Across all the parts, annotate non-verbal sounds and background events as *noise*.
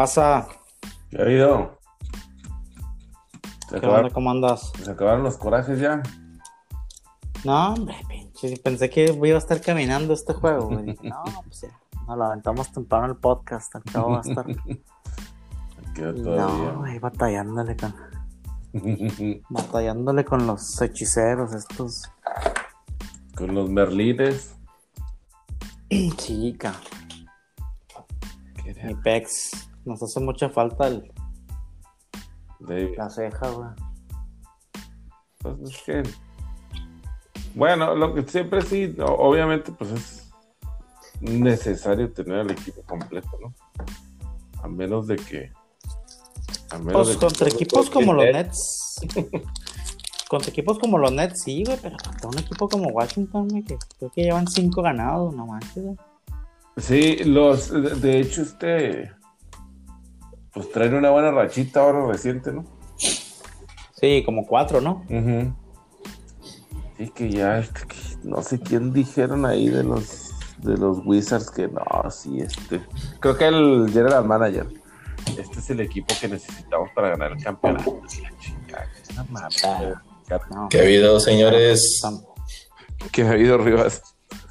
pasa? ¿Qué ha habido? ¿Qué onda? ¿Cómo andas? ¿Se acabaron los corajes ya? No, hombre, pinche. Pensé que iba a estar caminando este juego, güey. no, pues ya. Nos lo aventamos temprano el podcast. Al cabo va a estar. *laughs* no, güey, batallándole con. batallándole con los hechiceros, estos. Con los merlines. Chica. *clears throat* Mi pex. Nos hace mucha falta el. La ceja, güey. Pues es que. Bueno, lo que siempre sí, obviamente, pues es necesario tener al equipo completo, ¿no? A menos de que. A menos pues contra equipos como los Nets. *laughs* contra equipos como los Nets, sí, güey, pero contra un equipo como Washington, güey, que creo que llevan cinco ganados, no manches, güey. Sí, los. De hecho, este pues traen una buena rachita ahora reciente, ¿no? Sí, como cuatro, ¿no? Sí, que ya, este, no sé quién dijeron ahí de los de los Wizards que no, sí, este. Creo que el general manager. Este es el equipo que necesitamos para ganar el campeonato. ¿Qué ha habido, señores? ¿Qué ha habido, Rivas?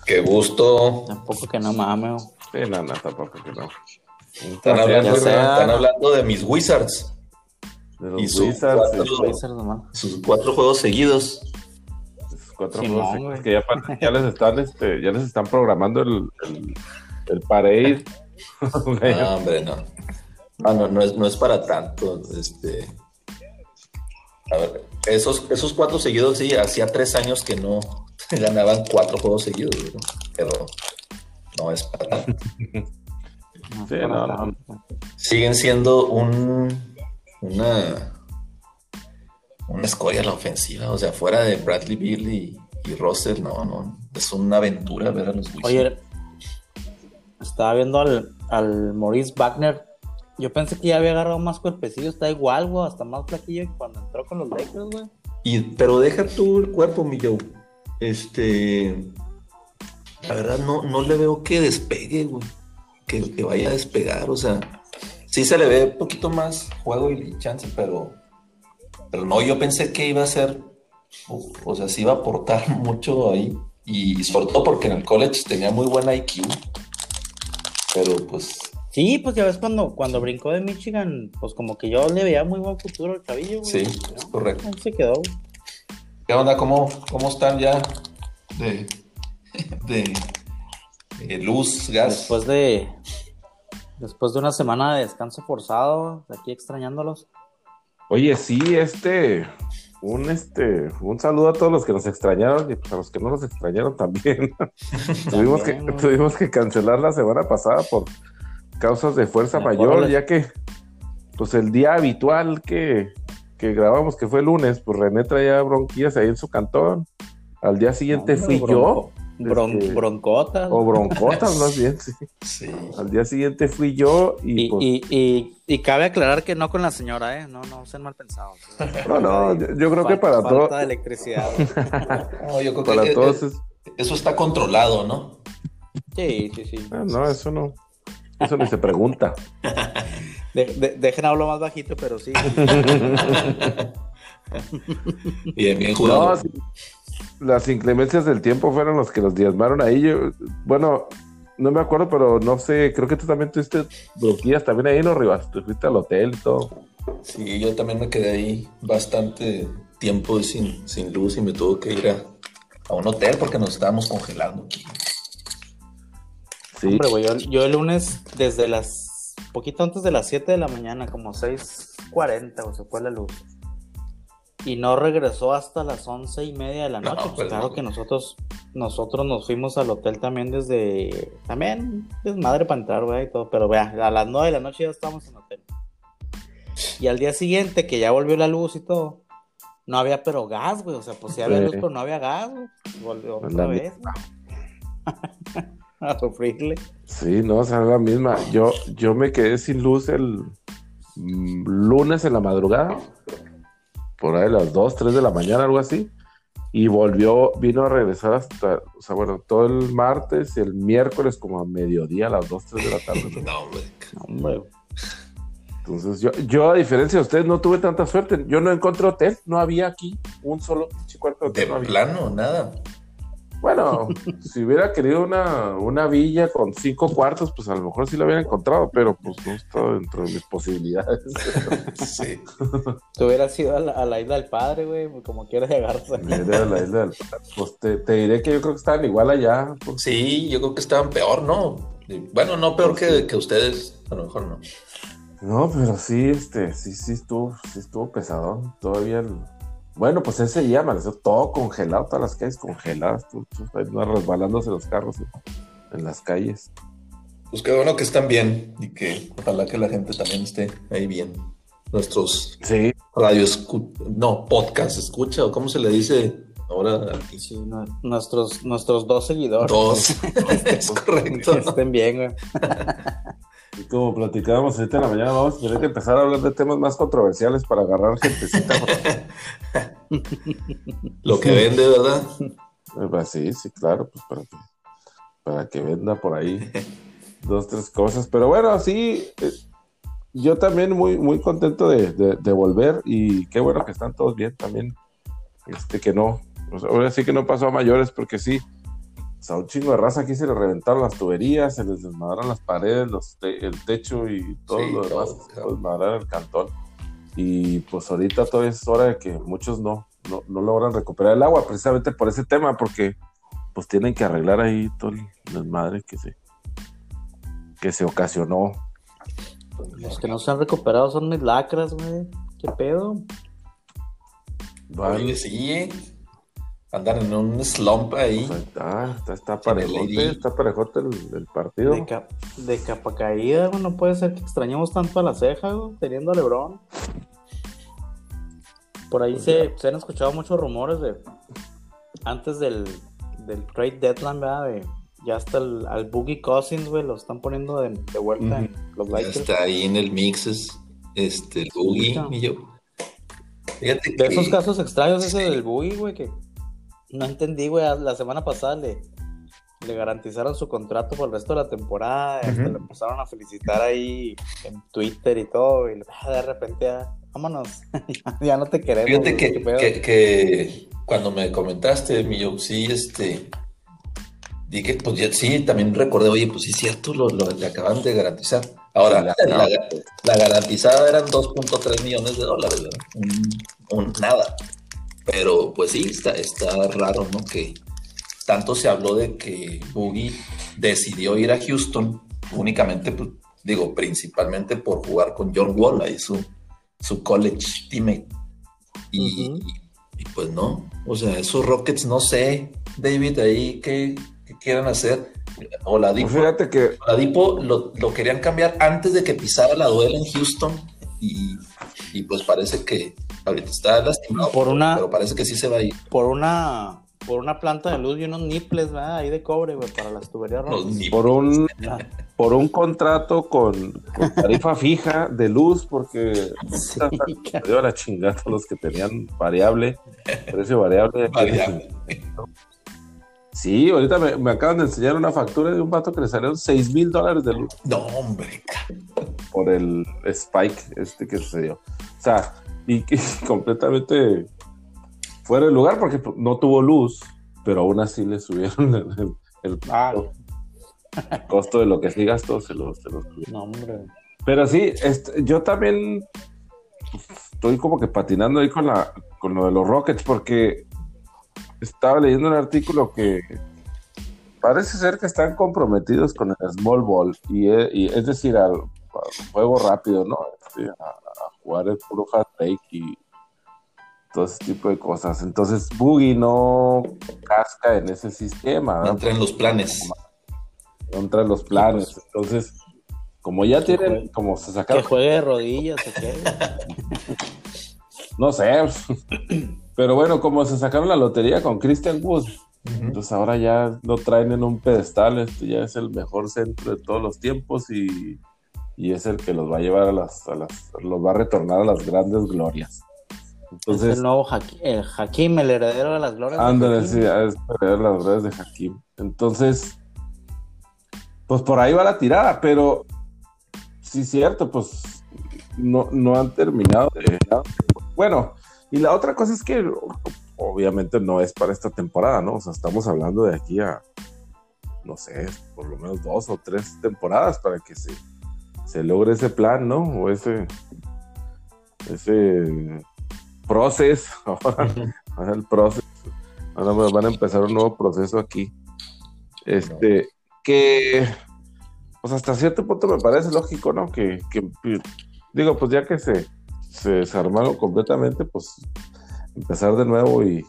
Qué gusto. Tampoco que no mames. Sí, no, no, tampoco que no. Están hablando, de mis Wizards. De los y sus Wizards, cuatro, sus cuatro juegos seguidos. Sus cuatro juegos seguidos que ya, les están, este, ya les están programando el, el, el parade. *laughs* no, hombre, no. Ah, no, no es, no es para tanto. Este, a ver, esos, esos cuatro seguidos, sí, hacía tres años que no *laughs* ganaban cuatro juegos seguidos, pero no es para tanto. *laughs* Siguen siendo un una una escoria la ofensiva, o sea, fuera de Bradley Bill y, Russell, no, no, es una aventura ver a los Wizards. Oye, estaba viendo al, al Maurice Wagner. Yo pensé que ya había agarrado más cuerpecillo, está igual, güey, hasta más flaquillo que cuando entró con los Lakers, güey. Y, pero deja tú el cuerpo, mi Joe. Este. La verdad, no, no le veo que despegue, güey que, vaya a despegar, o sea, sí se le ve un poquito más juego y chance, pero, pero no, yo pensé que iba a ser, o, sea, sí iba a aportar *laughs* mucho ahí, y sobre todo porque en el college tenía muy buena IQ, pero pues... Sí, pues ya ves cuando, cuando brincó de Michigan, pues como que yo le veía muy buen futuro al cabillo, Sí, es correcto. Ahí se quedó. ¿Qué onda? ¿Cómo, cómo están ya de, *laughs* de eh, luz, gas. Después de, después de una semana de descanso forzado, de aquí extrañándolos. Oye, sí, este, un este, un saludo a todos los que nos extrañaron y pues a los que no nos extrañaron también. *laughs* tuvimos, que, tuvimos que cancelar la semana pasada por causas de fuerza mayor, ya que pues el día habitual que, que grabamos, que fue el lunes, pues René traía bronquillas ahí en su cantón. Al día siguiente fui yo este, broncotas. O broncotas, más bien, *laughs* sí. Al día siguiente fui yo y y, pues y, y, cabe aclarar que no con la señora, ¿eh? No, no sean mal pensados. No, *laughs* no, yo, creo que para todos. Falta de electricidad. no, yo creo para que todos eso está controlado, ¿no? Sí, sí, sí. Ah, no, eso no. Eso ni se pregunta. *laughs* De, dejen hablo más bajito, pero sí. bien, bien jugado. No, las inclemencias del tiempo fueron los que los diezmaron ahí. Yo, bueno, no me acuerdo, pero no sé, creo que tú también tuviste dos días también ahí, ¿no, Rivas? Tú fuiste al hotel y todo. Sí, yo también me quedé ahí bastante tiempo sin, sin luz y me tuve que ir a, un hotel porque nos estábamos congelando aquí. Sí. Hombre, güey, yo, el lunes desde las, poquito antes de las 7 de la mañana, como 6.40, o se fue la luz y no regresó hasta las once y media de la noche. pues, pues claro que nosotros, nosotros nos fuimos al hotel también desde, también desmadre para entrar, güey, y todo, pero vea, a las nueve de la noche ya estábamos en hotel. Y al día siguiente, que ya volvió la luz y todo, no había pero gas, güey, o sea, pues sí había luz, pero no había gas, güey. Volvió otra vez, *laughs* a sufrirle. Sí, no, o sea, la misma. Yo, yo me quedé sin luz el mm, lunes en la madrugada por ahí las 2, 3 de la mañana, algo así. Y volvió, vino a regresar hasta, o sea, bueno, todo el martes y el miércoles como a mediodía, a las 2, 3 de la tarde. *laughs* no, hombre. Entonces, yo, yo, a diferencia de ustedes, no tuve tanta suerte. Yo no encontré hotel, no había aquí un solo cuarto de hotel. De plano, nada. Bueno, si hubiera querido una, una, villa con cinco cuartos, pues a lo mejor sí la hubiera encontrado, pero pues no está dentro de mis posibilidades. sí. Tú hubieras ido a la, isla del padre, güey, pues, como quieres llegarse. A la isla del Pues te, te, diré que yo creo que estaban igual allá. Pues. Sí, yo creo que estaban peor, ¿no? Bueno, no peor pues que, que ustedes, a lo mejor no. No, pero sí, este, sí, sí estuvo, sí estuvo pesadón. Todavía el bueno, pues ese día amaneció todo congelado, todas las calles congeladas, tú, resbalándose los carros en las calles. Pues qué bueno que están bien y que ojalá que la gente también esté ahí bien. Nuestros sí. radios, no, podcast escucha, o cómo se le dice ahora. Sí, nuestros, nuestros dos seguidores. Dos, *laughs* es correcto. Que estén bien, güey. *laughs* Y como platicábamos ahorita en la mañana, vamos a tener que empezar a hablar de temas más controversiales para agarrar gentecita. *laughs* Lo que vende, ¿verdad? Eh, pues sí, sí, claro, pues para que, para que venda por ahí *laughs* dos, tres cosas. Pero bueno, sí, eh, yo también muy, muy contento de, de, volver y qué bueno que están todos bien también. Este que no, ahora sí que no pasó a mayores porque sí, o sea, un chingo de raza aquí se le reventaron las tuberías, se les desmadraron las paredes, los el techo y todo lo demás, se desmadraron el cantón. Y pues ahorita todavía es hora de que muchos no, no, logran recuperar el agua, precisamente por ese tema, porque pues tienen que arreglar ahí todo el desmadre que se, que se ocasionó. Los que no se han recuperado son mis lacras, güey. ¿Qué pedo? Vale. sí, ¿eh? Andan en un slump ahí. Pues está, está, está parejote, está parejote el, partido. De, capa caída, no puede ser que extrañemos tanto a la ceja, teniendo a Lebron. Por ahí pues se, se, han escuchado muchos rumores de antes del, del trade deadline, ¿verdad? De, ya hasta el, al Boogie Cousins, güey, lo están poniendo de, vuelta en los Lakers. está ahí en el mixes, este, el Boogie y yo. Fíjate de esos casos extraños ese del Boogie, güey, que no entendí, güey. La semana pasada le, le garantizaron su contrato por el resto de la temporada. Y le empezaron a felicitar ahí en Twitter y todo. Y de repente, *laughs* ya, vámonos. ya no te queremos. Fíjate que, que, cuando me comentaste, mi yo, sí, este. Dije, pues ya, sí, también recordé, oye, pues sí, cierto, lo, lo le acaban de garantizar. Ahora, la, la, garantizada eran 2.3 millones de dólares, ¿verdad? un nada. Pero pues sí, está, está raro, ¿no? Que tanto se habló de que Boogie decidió ir a Houston únicamente, pues, digo, principalmente por jugar con John Wall, ahí su, su college teammate. Y, pues no, o sea, esos Rockets, no sé, David, ahí qué, quieran hacer. O la Dipo, pues fíjate que... lo, lo, querían cambiar antes de que pisara la duela en Houston y, y pues parece que Ahorita está lastimado, por una, pero parece que sí se va a ir. Por una, por una planta de luz y unos nipples, ¿verdad? Ahí de cobre, güey, para las tuberías Por un, por un contrato con, tarifa fija de luz, porque sí, *laughs* dio la chingada los que tenían variable, precio variable. Sí, ahorita me, acaban de enseñar una factura de un vato que le salieron 6 mil dólares de luz. No, hombre. Por el spike este que sucedió. O sea, y, que *laughs* completamente fuera de lugar porque no tuvo luz, pero aún así le subieron *laughs* el, el, costo de lo que sí gastó, se lo, se No, hombre. Pero sí, este, yo también estoy como que patinando ahí con, la, con lo de los Rockets porque estaba leyendo un artículo que parece ser que están comprometidos con el small ball y, es decir al, juego rápido, ¿no? Este, jugar el puro break y todo ese tipo de cosas. Entonces, Boogie no casca en ese sistema. No entra en los planes. No entra en los planes. Entonces, como ya tienen, como se sacaron. Que juegue de rodillas o qué. *laughs* no sé. Pero bueno, como se sacaron la lotería con Christian Wood, entonces ahora ya lo traen en un pedestal. Este ya es el mejor centro de todos los tiempos y y es el que los va a llevar a las, a las los va a retornar a las grandes glorias. Entonces, es el nuevo Hakim, el heredero de las glorias. Ándale, sí, es el heredero de las glorias de Hakim. Entonces, pues por ahí va la tirada, pero sí, cierto, pues no, no han terminado Bueno, y la otra cosa es que obviamente no es para esta temporada, ¿no? O sea, estamos hablando de aquí a, no sé, por lo menos dos o tres temporadas para que se, se logre ese plan, ¿no? O ese, ese proceso, *laughs* ahora, el proceso, ahora van a empezar un nuevo proceso aquí. Este, que, pues hasta cierto punto me parece lógico, ¿no? Que, digo, pues ya que se, se desarmaron completamente, pues empezar de nuevo y,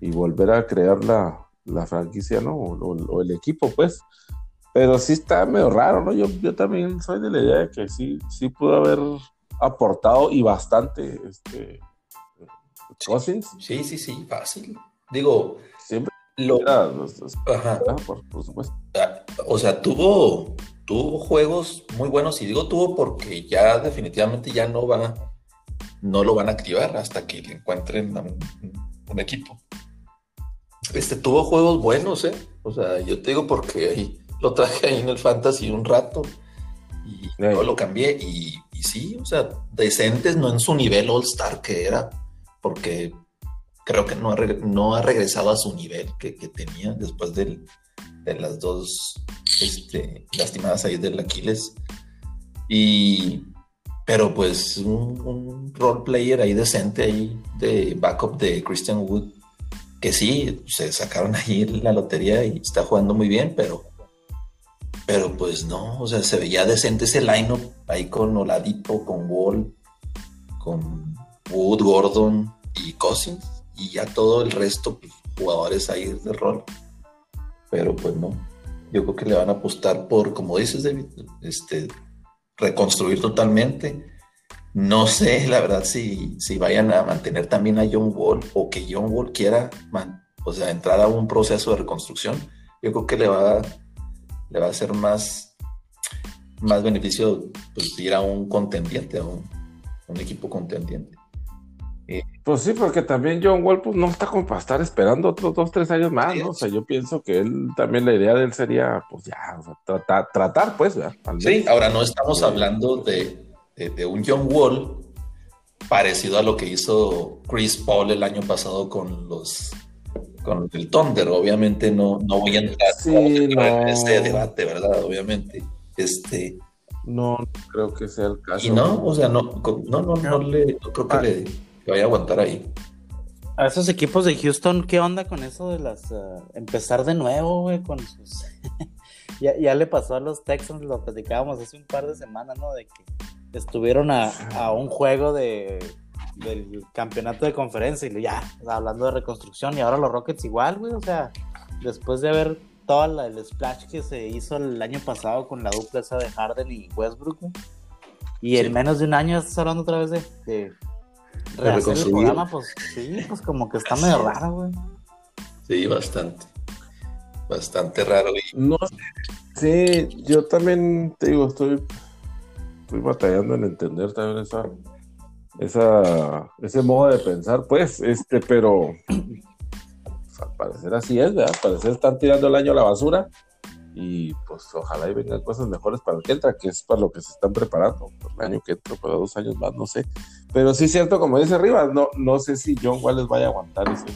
y volver a crear la, la franquicia, ¿no? O, el equipo, pues. Pero sí está medio raro, ¿no? Yo, yo también soy de la idea de que sí, sí pudo haber aportado y bastante este Cousins. Sí, sí, sí, fácil. Digo, siempre lo... Ajá. Por, supuesto. Ah, o sea, tuvo, tuvo juegos muy buenos, y digo tuvo porque ya definitivamente ya no van a, no lo van a activar hasta que le encuentren un, equipo. Este tuvo juegos buenos, ¿eh? O sea, yo te digo porque ahí lo traje ahí en el Fantasy un rato y yo lo cambié y, y, sí, o sea, decentes, no en su nivel All-Star que era, porque creo que no ha, no ha regresado a su nivel que, tenía después de las dos este, lastimadas ahí del Aquiles. Y, pero pues un, un role player ahí decente ahí de backup de Christian Wood, que sí, se sacaron ahí la lotería y está jugando muy bien, pero pero pues no, o sea, se veía decente ese lineup ahí con Oladipo, con Wall, con Wood, Gordon y Cousins y ya todo el resto, pues, jugadores ahí de rol. Pero pues no, yo creo que le van a apostar por, como dices David, este, reconstruir totalmente. No sé, la verdad, si, si vayan a mantener también a John Wall o que John Wall quiera o sea, entrar a un proceso de reconstrucción. Yo creo que le va, le va a ser más, más beneficio pues, ir a un contendiente, a un equipo contendiente. Eh, pues sí, porque también John Wall pues, no está como para estar esperando otros dos, tres años más, ¿no? O sea, yo pienso que él también la idea de él sería, pues ya, tratar, tratar, pues, ¿verdad? Sí, ahora no estamos hablando de, de, un John Wall parecido a lo que hizo Chris Paul el año pasado con los con el Thunder. Obviamente no, no voy a entrar en ese debate, ¿verdad? Obviamente. Este. No, no creo que sea el caso. Y no, o sea, no, no, no, no, le, no creo que ah. le que vaya a aguantar ahí. A esos equipos de Houston, ¿qué onda con eso de las eh, empezar de nuevo, güey? Con sus *laughs* ya, ya, le pasó a los Texans, lo platicábamos hace un par de semanas, ¿no? De que estuvieron a, a un juego de del campeonato de conferencia y ya, hablando de reconstrucción y ahora los Rockets igual, güey, o sea, después de haber todo el splash que se hizo el año pasado con la dupla esa de Harden y Westbrook, y en menos de un año estás hablando otra vez de rehacer el programa, pues sí, pues como que está medio raro, güey. Sí, bastante. Bastante raro. No, sí, yo también te digo, estoy, estoy batallando en entender también esa, esa, ese modo de pensar, pues, este, pero pues, al parecer así es, ¿verdad? Al parecer están tirando el año a la basura y pues ojalá y vengan cosas mejores para el que entra, que es para lo que se están preparando, el año que entra, para dos años más, no sé. Pero sí es cierto, como dice Rivas, no, no sé si John Wall les vaya a aguantar ese.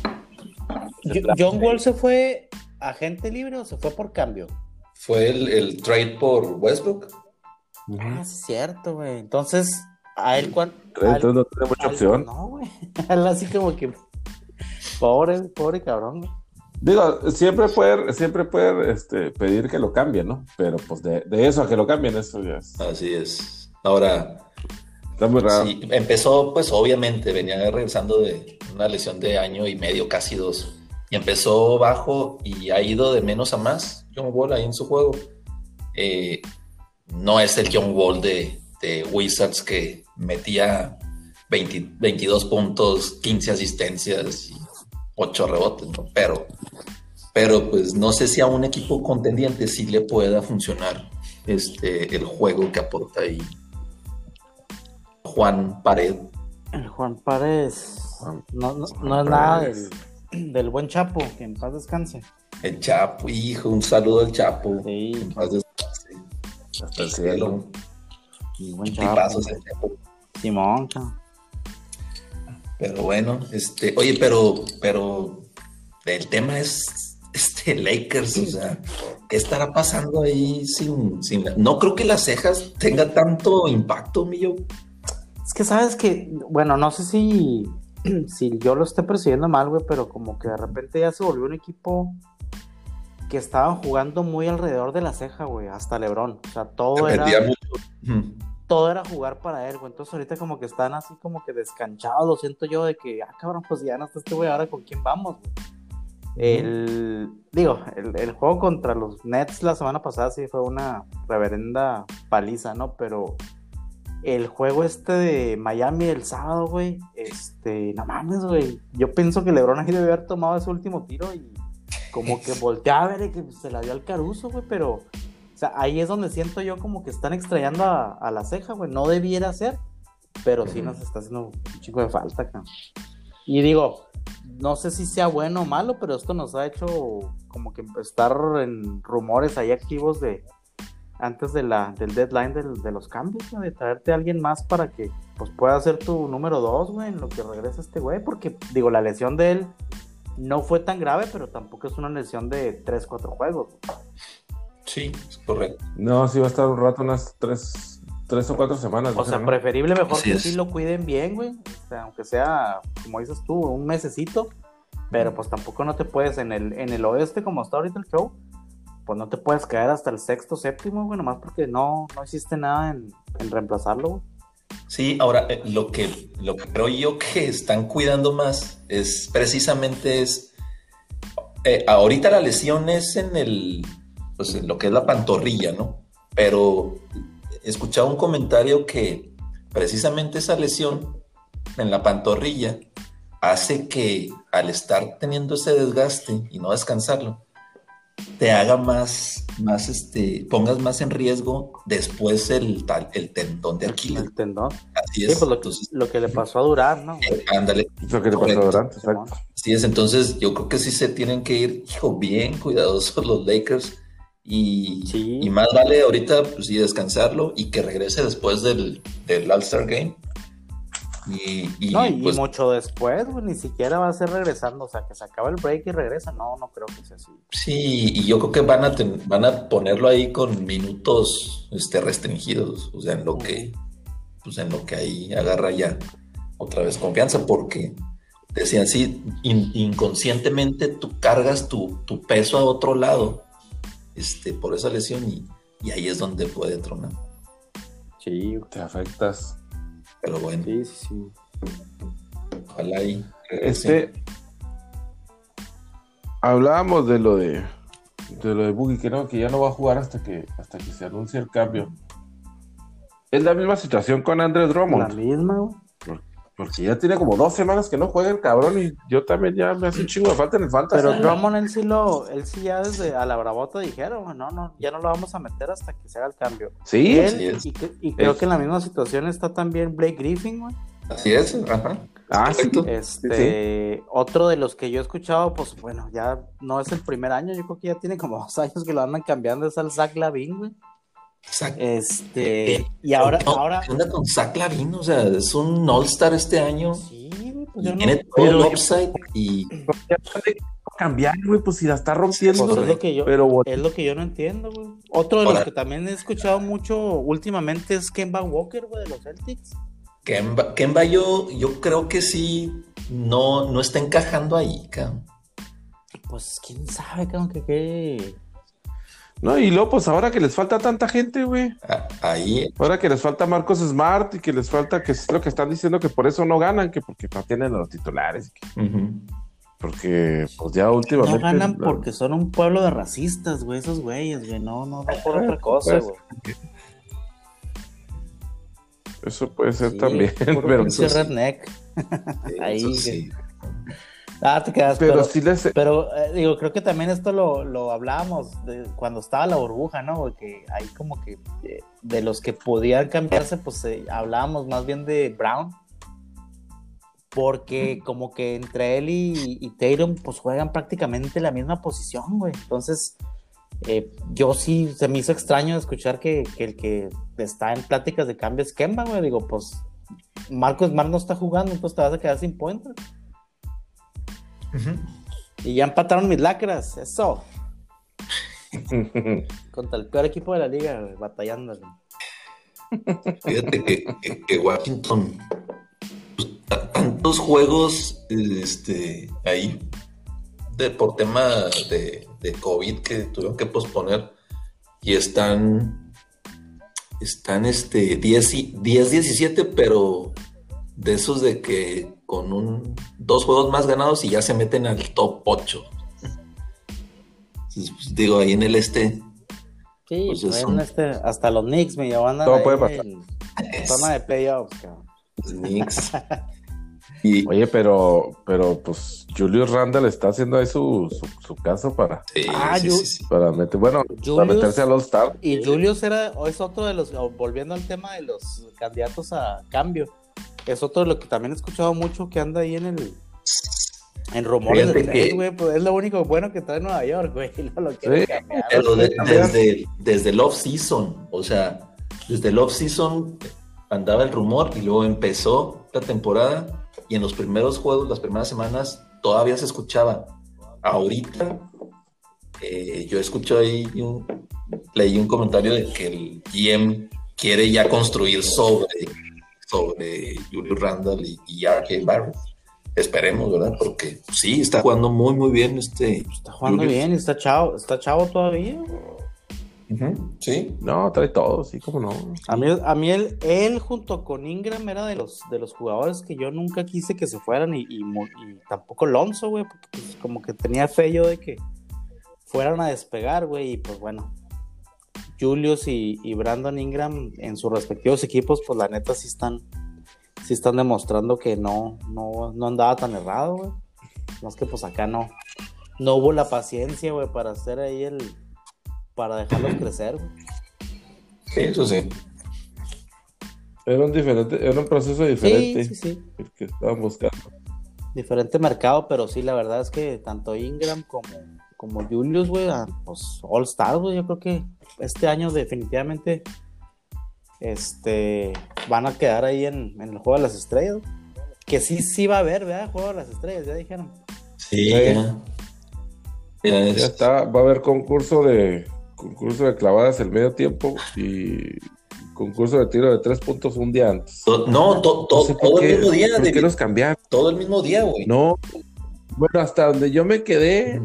¿John Wall se fue agente libre o se fue por cambio? Fue el, trade por Westbrook. Ah, es cierto, güey. Entonces, a él cuánto. Entonces no tiene mucha opción. No, güey. *laughs* Así como que. Pobre, pobre cabrón. Digo, siempre puede, siempre puede este, pedir que lo cambien, ¿no? Pero pues de, eso a que lo cambien, eso ya es. Así es. Ahora. Está muy raro. Sí, empezó, pues obviamente, venía regresando de una lesión de año y medio, casi dos. Y empezó bajo y ha ido de menos a más. John Wall ahí en su juego. Eh, no es el John Wall de, de Wizards que metía 22 puntos, 15 asistencias y 8 rebotes, ¿no? Pero pero pues no sé si a un equipo contendiente sí le pueda funcionar este, el juego que aporta ahí Juan Pared. El Juan Pared no, es nada del, buen Chapo, que en paz descanse. El Chapo, hijo, un saludo al Chapo. Sí. En paz descanse. Hasta el cielo. Buen chaval. Simón, Pero bueno, este, oye, pero, pero el tema es *laughs* este Lakers, o sea, ¿qué estará pasando ahí sin, sin no creo que las cejas tenga tanto impacto, mío. Es que sabes que, bueno, no sé si, *clears throat* si yo lo esté persiguiendo mal, güey, pero como que de repente ya se volvió un equipo que estaban jugando muy alrededor de la ceja, güey, hasta Lebron. O sea, todo era. Todo era jugar para él, güey. Entonces ahorita como que están así como que descanchados, lo siento yo, de que, ah, cabrón, pues ya no está este güey, ahora con quién vamos, El, digo, el, juego contra los Nets la semana pasada sí fue una reverenda paliza, ¿no? Pero el juego este de Miami el sábado, güey, este, no mames, güey. Yo pienso que LeBron ahí debe haber tomado ese último tiro y como que *laughs* volteaba a ver y que se la dio al Caruso, güey, pero, o sea, ahí es donde siento yo como que están extrayendo a, la ceja, güey. No debiera ser, pero sí nos está haciendo un chico de falta, acá. Y digo, no sé si sea bueno o malo, pero esto nos ha hecho como que estar en rumores ahí activos de antes de la, del deadline de los cambios, de traerte a alguien más para que pues pueda ser tu número dos, güey, en lo que regresa este güey, porque digo, la lesión de él no fue tan grave, pero tampoco es una lesión de 3, 4 juegos. Sí, es correcto. No, sí va a estar un rato, unas 3, tres o 4 semanas. O sea, preferible mejor que sí lo cuiden bien, güey. O sea, aunque sea, como dices tú, un mesecito. Pero pues tampoco no te puedes, en el, en el oeste, como está ahorita el show, pues no te puedes caer hasta el sexto, séptimo, güey, nomás porque no, no hiciste nada en, en reemplazarlo, güey. Sí, ahora eh, lo que, lo que creo yo que están cuidando más es precisamente es, eh, ahorita la lesión es en el, pues en lo que es la pantorrilla, ¿no? Pero he escuchado un comentario que precisamente esa lesión en la pantorrilla hace que al estar teniendo ese desgaste y no descansarlo, te haga más, más este, pongas más en riesgo después el, el tendón de Aquiles. El tendón. Así es. Pues lo, que le pasó a Durán, ¿no? Eh, ándale. Lo que le pasó a Durán, exacto. Así es, entonces yo creo que sí se tienen que ir, hijo, bien cuidadosos los Lakers. Y, y más vale ahorita, pues descansarlo y que regrese después del, del All-Star Game. Y, no, y pues mucho después, ni siquiera va a ser regresando, o sea, que se acaba el break y regresa, no, no creo que sea así. Sí, y yo creo que van a, van a ponerlo ahí con minutos este, restringidos, o sea, en lo que, pues en lo que ahí agarra ya otra vez confianza, porque decían, sí, inconscientemente tú cargas tu, peso a otro lado, este, por esa lesión y, y ahí es donde puede tronar. Sí, te afectas pero bueno. Sí, sí, sí. Ojalá y. Este. Hablábamos de lo de. De lo de Boogie, que no, que ya no va a jugar hasta que, hasta que se anuncie el cambio. Es la misma situación con Andrés Drummond. La misma, porque ya tiene como dos semanas que no juega el cabrón y yo también ya me hace un chingo de falta en el falta. Pero Drummond él sí lo, él sí ya desde a la bravota dijeron, no, no, ya no lo vamos a meter hasta que se haga el cambio. Sí, y, creo que en la misma situación está también Blake Griffin, güey. Así es, ajá. Ah, sí. Este, otro de los que yo he escuchado, pues bueno, ya no es el primer año, yo creo que ya tiene como *laughs* dos años que lo andan cambiando, es el Zach Lavin, güey. Este, eh, y ahora, ahora. ¿Qué onda con Zach Lavin? O sea, es un All-Star este año. Sí, pues tiene todo el upside y. Cambiar, güey, pues si la está rompiendo. Pues es, lo que yo, pero... es lo que yo no entiendo, güey. Otro de los que también he escuchado mucho últimamente es Kemba Walker, güey, de los Celtics. Kemba, Kemba yo, yo creo que sí no, no está encajando ahí, cabrón. Pues quién sabe, cabrón, que qué no, y luego, pues ahora que les falta tanta gente, güey. Ah, ahí. Ahora que les falta Marcos Smart y que les falta, que es lo que están diciendo que por eso no ganan, que porque no tienen los titulares. Porque, pues ya últimamente. No ganan porque son un pueblo de racistas, güey, esos güeyes, güey. No, no, no por otra cosa, güey. Eso puede ser también. *laughs* Pero, pues, redneck. Ahí. Sí. Ah, te quedas. Pero, pero eh, digo, creo que también esto lo, lo hablábamos de cuando estaba la burbuja, ¿no? Porque ahí como que eh, de, los que podían cambiarse, pues eh, hablábamos más bien de Brown. Porque como que entre él y, y Tatum, pues juegan prácticamente la misma posición, güey. Entonces, yo sí, se me hizo extraño escuchar que, el que está en pláticas de cambio es Kemba, güey. Digo, pues Marcos Smart no está jugando, entonces te vas a quedar sin pointer. Y ya empataron mis lacras, eso. *laughs* Contra el peor equipo de la liga, batallando. Fíjate que, Washington, pues, tantos juegos este, ahí de, por tema de, COVID que tuvieron que posponer y están, están este, 10-17, pero de esos de que con un, dos juegos más ganados y ya se meten al top 8. Pues, digo, ahí en el este. Sí, pues este, hasta los Knicks me llevan a Todo puede pasar. zona de playoffs, cabrón. Los Knicks. *laughs* Oye, pero, pero pues Julius Randall está haciendo ahí su, su, caso para, ah, para meter, bueno, para meterse al All Star. Y Julius era, es otro de los, volviendo al tema de los candidatos a cambio, es otro de lo que también he escuchado mucho que anda ahí en el en rumores de güey, pues es lo único bueno que trae Nueva York, güey. *laughs* lo Pero desde, desde el off-season, o sea, desde el off-season andaba el rumor y luego empezó la temporada y en los primeros juegos, las primeras semanas, todavía se escuchaba. Ahorita, eh, yo escucho ahí, un, leí un comentario de que el GM quiere ya construir sobre, sobre Julius Randall y, y R.K. Barrett. Esperemos, ¿verdad? Porque sí, está jugando muy, muy bien este. Está jugando bien, está chavo, está chavo todavía. Sí. No, trae todo, sí, como no. A mí, a mí él, él, junto con Ingram era de los, de los jugadores que yo nunca quise que se fueran y, tampoco Lonzo, güey, porque pues, como que tenía fe yo de que fueran a despegar, güey, y pues bueno, Julius y, y, Brandon Ingram en sus respectivos equipos, pues la neta sí están, sí están demostrando que no, no, no andaba tan errado, güey. Más que pues acá no, no hubo la paciencia, güey, para hacer ahí el para dejarlos crecer. Sí, eso sí. Era un, diferente, era un proceso diferente sí, sí, sí. el que estaban buscando. Diferente mercado, pero sí, la verdad es que tanto Ingram como, como Julius, güey, ah, pues All Stars, güey, yo creo que este año definitivamente este, van a quedar ahí en, en el Juego de las Estrellas. Que sí, sí va a haber, ¿verdad? Juego de las Estrellas, ya dijeron. Sí, ya. ya está, va a haber concurso de concurso de clavadas el medio tiempo y concurso de tiro de tres puntos un día antes. No, todo el mismo día. ¿Por qué los cambiaron? Todo el mismo día, güey. No, bueno, hasta donde yo me quedé,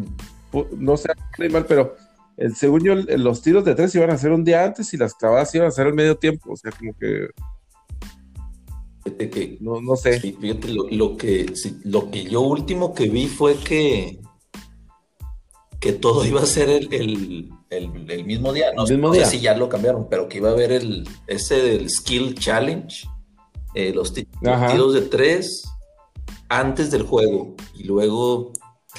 no sé, mal, pero el, según yo, los tiros de tres iban a ser un día antes y las clavadas iban a ser el medio tiempo, o sea, como que... que no, no sé. Fíjate, lo, que, lo que yo último que vi fue que que todo iba a ser el, mismo día. No, sé si ya lo cambiaron, pero que iba a haber el, ese del Skill Challenge, eh, los, tiros de tres antes del juego y luego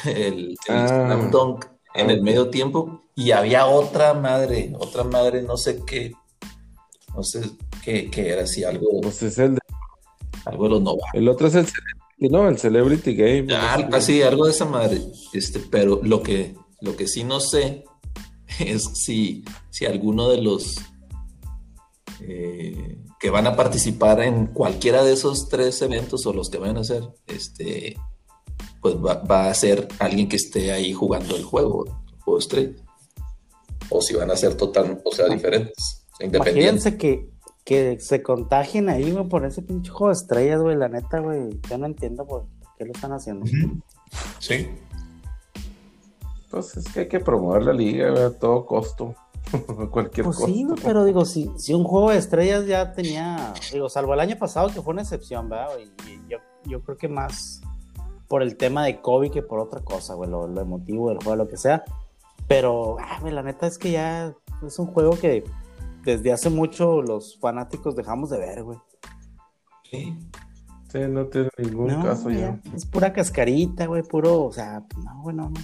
el, ah. Dunk en el medio tiempo y había otra madre, otra madre, no sé qué, no sé qué, era, si algo. Pues es el de... Algo de los novatos. El otro es el no, el Celebrity Game. Ah, así, algo de esa madre. Este, pero lo que lo que sí no sé *laughs* es si, si alguno de los eh, que van a participar en cualquiera de esos tres eventos o los que van a hacer, este, pues va, a ser alguien que esté ahí jugando el juego, el juego estrella. O si van a ser total, o sea, diferentes, independientes. Imagínense que, que se contagien ahí, güey, por ese pinche juego de estrellas, güey, la neta, güey. Yo no entiendo por qué lo están haciendo. Sí. Pues es que hay que promover la liga a todo costo. *laughs* Cualquier pues Sí, pero digo, si, si un juego de estrellas ya tenía, digo, salvo el año pasado que fue una excepción, ¿verdad? Y, yo, yo, creo que más por el tema de COVID que por otra cosa, güey, lo, emotivo del juego, lo que sea. Pero, ah, la neta es que ya es un juego que desde hace mucho los fanáticos dejamos de ver, güey. Sí. Sí, no tiene ningún caso ya. Es pura cascarita, güey, puro, o sea, no, bueno, no.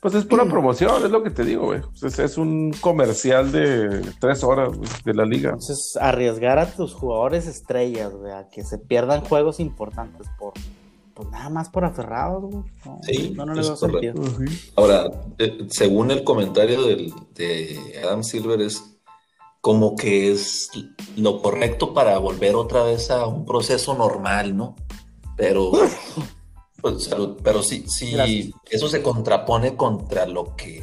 Pues es pura promoción, es lo que te digo, güey. Pues es, un comercial de tres horas de la liga. Entonces, arriesgar a tus jugadores estrellas, güey, a que se pierdan juegos importantes por, pues nada más por aferrados, güey. No, sí, no, no le sentido. Ahora, eh, según el comentario del, de Adam Silver, es como que es lo correcto para volver otra vez a un proceso normal, ¿no? Pero, *laughs* pues, pero sí, sí, eso se contrapone contra lo que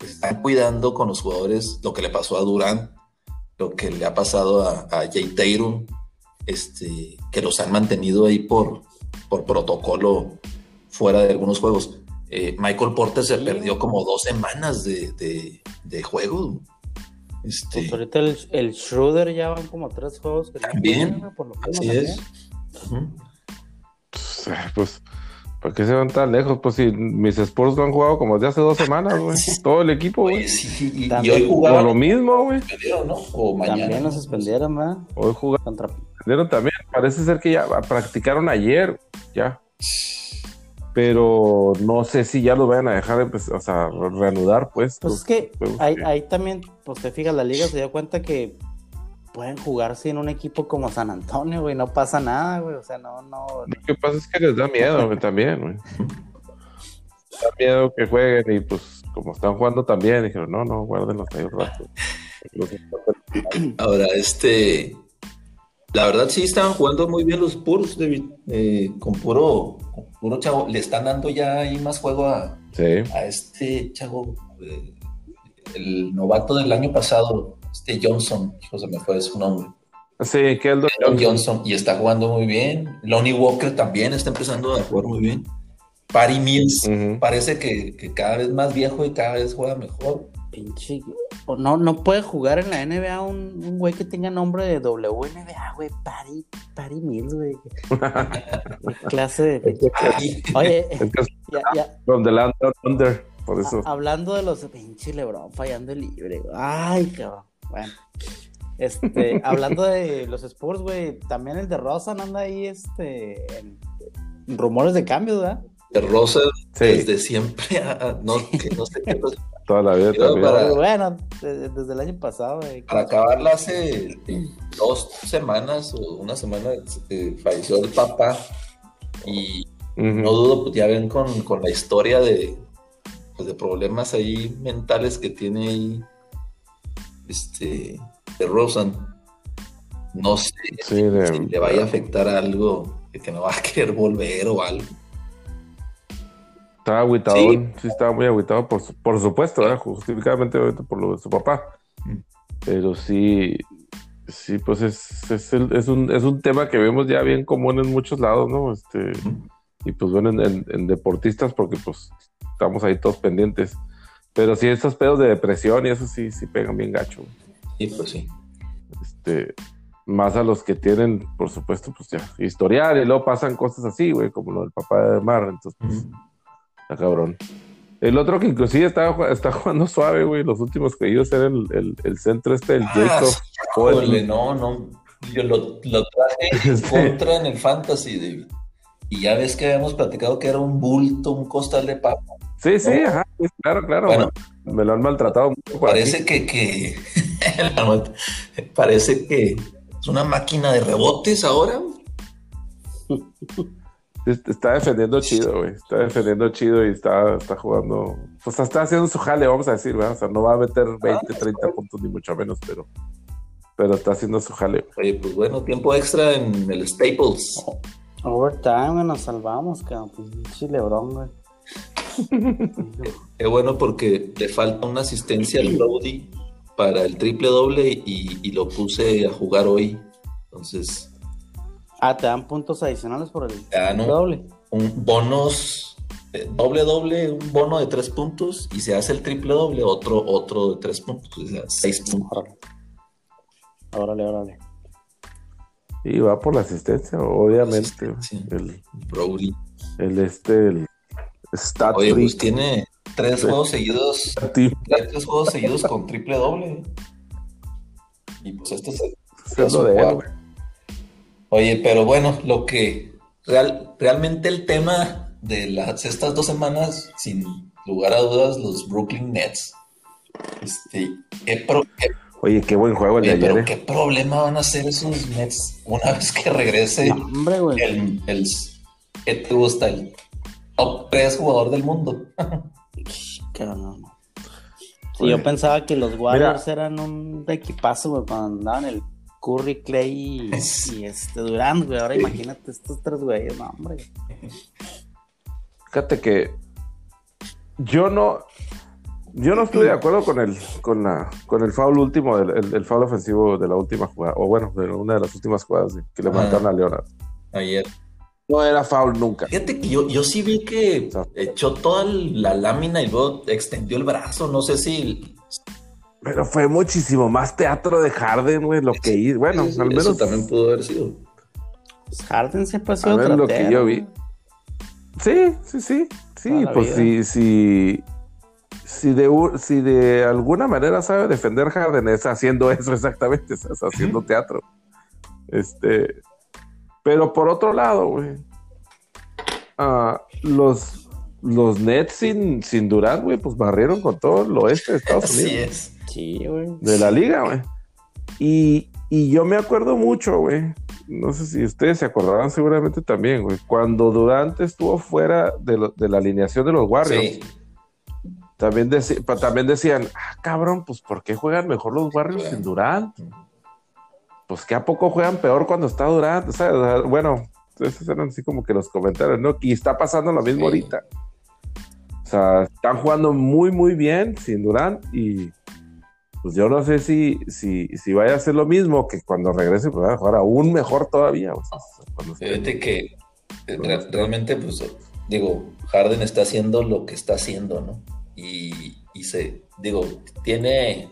están cuidando con los jugadores, lo que le pasó a Durán, lo que le ha pasado a, a Jay Tatum, este, que los han mantenido ahí por, por protocolo fuera de algunos juegos. Eh, Michael Porter se perdió como dos semanas de, de, juego. Este, pues ahorita el, el, Schroeder ya van como tres juegos que también, así es. Pues, pues ¿Por qué se van tan lejos? Pues si mis Spurs no han jugado como desde hace dos semanas, güey. *laughs* Todo el equipo, güey. y, hoy jugaron. lo mismo, güey. ¿no? O mañana. También nos suspendieron, ¿verdad? Hoy jugaron. Contra... también. Parece ser que ya practicaron ayer, ya. Pero no sé si ya lo vayan a dejar, o sea, reanudar, pues. Pues es que ahí, ahí también, pues te fijas, la liga se dio cuenta que pueden jugar sin un equipo como San Antonio, güey, no pasa nada, güey, o sea, no, no. Lo que pasa es que les da miedo, güey, *laughs* también, güey. Da miedo que jueguen y pues como están jugando también, dijeron, no, no, guárdenlos ahí un rato. *clears throat* Ahora, este, la verdad sí estaban jugando muy bien los puros, David, eh, con puro, puro chavo, le están dando ya ahí más juego a, a este chavo, eh, el novato del año pasado, este Johnson, hijo, se me fue su nombre. Sí, que el Johnson. Johnson. Y está jugando muy bien. Lonnie Walker también está empezando a jugar muy bien. Patty Mills parece que, cada vez más viejo y cada vez juega mejor. Pinche. No, no puede jugar en la NBA un, güey que tenga nombre de WNBA, güey. Patty, Patty Mills, güey. *laughs* clase de. Oye, ya, ya. Donde la under, por eso. hablando de los pinche Lebron fallando el libre. Ay, cabrón. Bueno. Este, *laughs* hablando de los Spurs, güey, también el de Rosa anda ahí, este, en, rumores de cambio, ¿verdad? De Rosa desde siempre, *laughs* no, que no sé qué Toda la vida también. bueno, desde, el año pasado. para acabarla hace dos semanas o una semana eh, falleció el papá y no dudo, pues ya ven con, con la historia de, pues, de problemas ahí mentales que tiene ahí este, de Rosen. No sé si le vaya a afectar algo, que no va a *laughs* querer volver o algo. Estaba agüitado, sí. estaba muy agüitado, por, por supuesto, justificadamente por lo de su papá. Mm. Pero sí, sí, pues es, es, es, un, es un tema que vemos ya bien común en muchos lados, ¿no? Este, y pues bueno, en, en, deportistas, porque pues estamos ahí todos pendientes. Pero sí, estos pedos de depresión y eso sí, sí pegan bien gacho. Sí, pues sí. Este, más a los que tienen, por supuesto, pues ya, historial y luego pasan cosas así, güey, como lo del papá de Mar, entonces, pues, está cabrón. El otro que inclusive está, está jugando suave, güey, los últimos que ellos eran el, el, centro este, el ah, Jacob. no, no, yo lo, lo traje en *laughs* contra en el Fantasy, David. Y ya ves que habíamos platicado que era un bulto, un costal de papa. Sí, sí, ajá, claro, claro. Bueno, me lo han maltratado mucho. Parece que, que *laughs* parece que es una máquina de rebotes ahora. Está defendiendo chido, güey. Está defendiendo chido y está, está jugando. Pues está haciendo su jale, vamos a decir, ¿verdad? O sea, no va a meter 20, 30 puntos, ni mucho menos, pero, pero está haciendo su jale. Oye, pues bueno, tiempo extra en el Staples. Overtime, nos salvamos, cabrón. Pinche Lebron, güey. Qué bueno porque le falta una asistencia al Brody para el triple doble y, lo puse a jugar hoy. Entonces. Ah, te dan puntos adicionales por el triple doble. Un bonos eh, doble doble, un bono de tres puntos y se hace el triple doble, otro, otro de tres puntos, pues, seis puntos. Órale, órale. Y va por la asistencia, obviamente. El Brody. El este, el Oye, pues tiene tres juegos seguidos. tres juegos seguidos con triple doble. Y pues este es el. Oye, pero bueno, lo que real, realmente el tema de las estas dos semanas, sin lugar a dudas, los Brooklyn Nets. Este, qué Oye, qué buen juego el de ayer. Pero ¿eh? qué problema van a hacer esos Nets una vez que regrese el, el ¿qué te gusta? El top 3 jugador del mundo. No. yo pensaba que los Warriors eran un equipazo, güey, cuando andaban el Curry, Clay y, este Durant, güey. Ahora imagínate estos tres güeyes, no, hombre. Fíjate que yo no, yo no estoy de acuerdo con el, con la, con el foul último, el, el, foul ofensivo de la última jugada, o bueno, de una de las últimas jugadas que le mataron a Leonard. Ayer. No era foul nunca. Fíjate que yo, yo sí vi que echó toda la lámina y luego extendió el brazo. No sé si. Pero fue muchísimo más teatro de Harden, güey, lo que hizo. Bueno, al menos. también pudo haber sido. Pues Harden se pasó otra lo que yo vi. Sí, sí, sí. Sí, pues sí, sí si de, si de alguna manera sabe defender Harden es haciendo eso *laughs* exactamente, es haciendo teatro. Este, pero por otro lado, güey, ah, los, los Nets sin, sin Durant, güey, pues barrieron con todo el oeste de Estados Unidos. es. Sí, güey. De la liga, güey. Y, y yo me acuerdo mucho, güey. No sé si ustedes se acordarán seguramente también, güey. Cuando Durant estuvo fuera de, de la alineación de los Warriors. Sí también, también decían, ah, cabrón, pues ¿por qué juegan mejor los Warriors sin Durant? Pues que a poco juegan peor cuando está Durant. O sea, bueno, esos eran así como que los comentarios, ¿no? Y está pasando lo mismo ahorita. O sea, están jugando muy, muy bien sin Durant y pues yo no sé si, si, si vaya a ser lo mismo que cuando regrese, pues va a jugar aún mejor todavía. O Fíjate que eh, realmente, pues, digo, Harden está haciendo lo que está haciendo, ¿no? y, se, digo, tiene,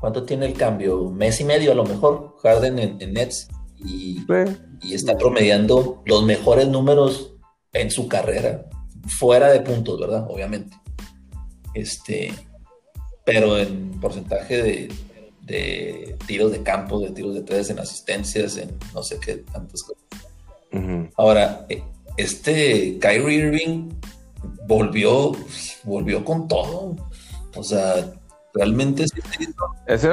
¿cuánto tiene el cambio? Mes y medio a lo mejor, Harden en, Nets, y, y está promediando los mejores números en su carrera, fuera de puntos, ¿verdad? Obviamente. Este, pero en porcentaje de, de tiros de campo, de tiros de tres, en asistencias, en no sé qué tantas cosas. Ahora, eh, este Kyrie Irving volvió, volvió con todo. O sea, realmente es,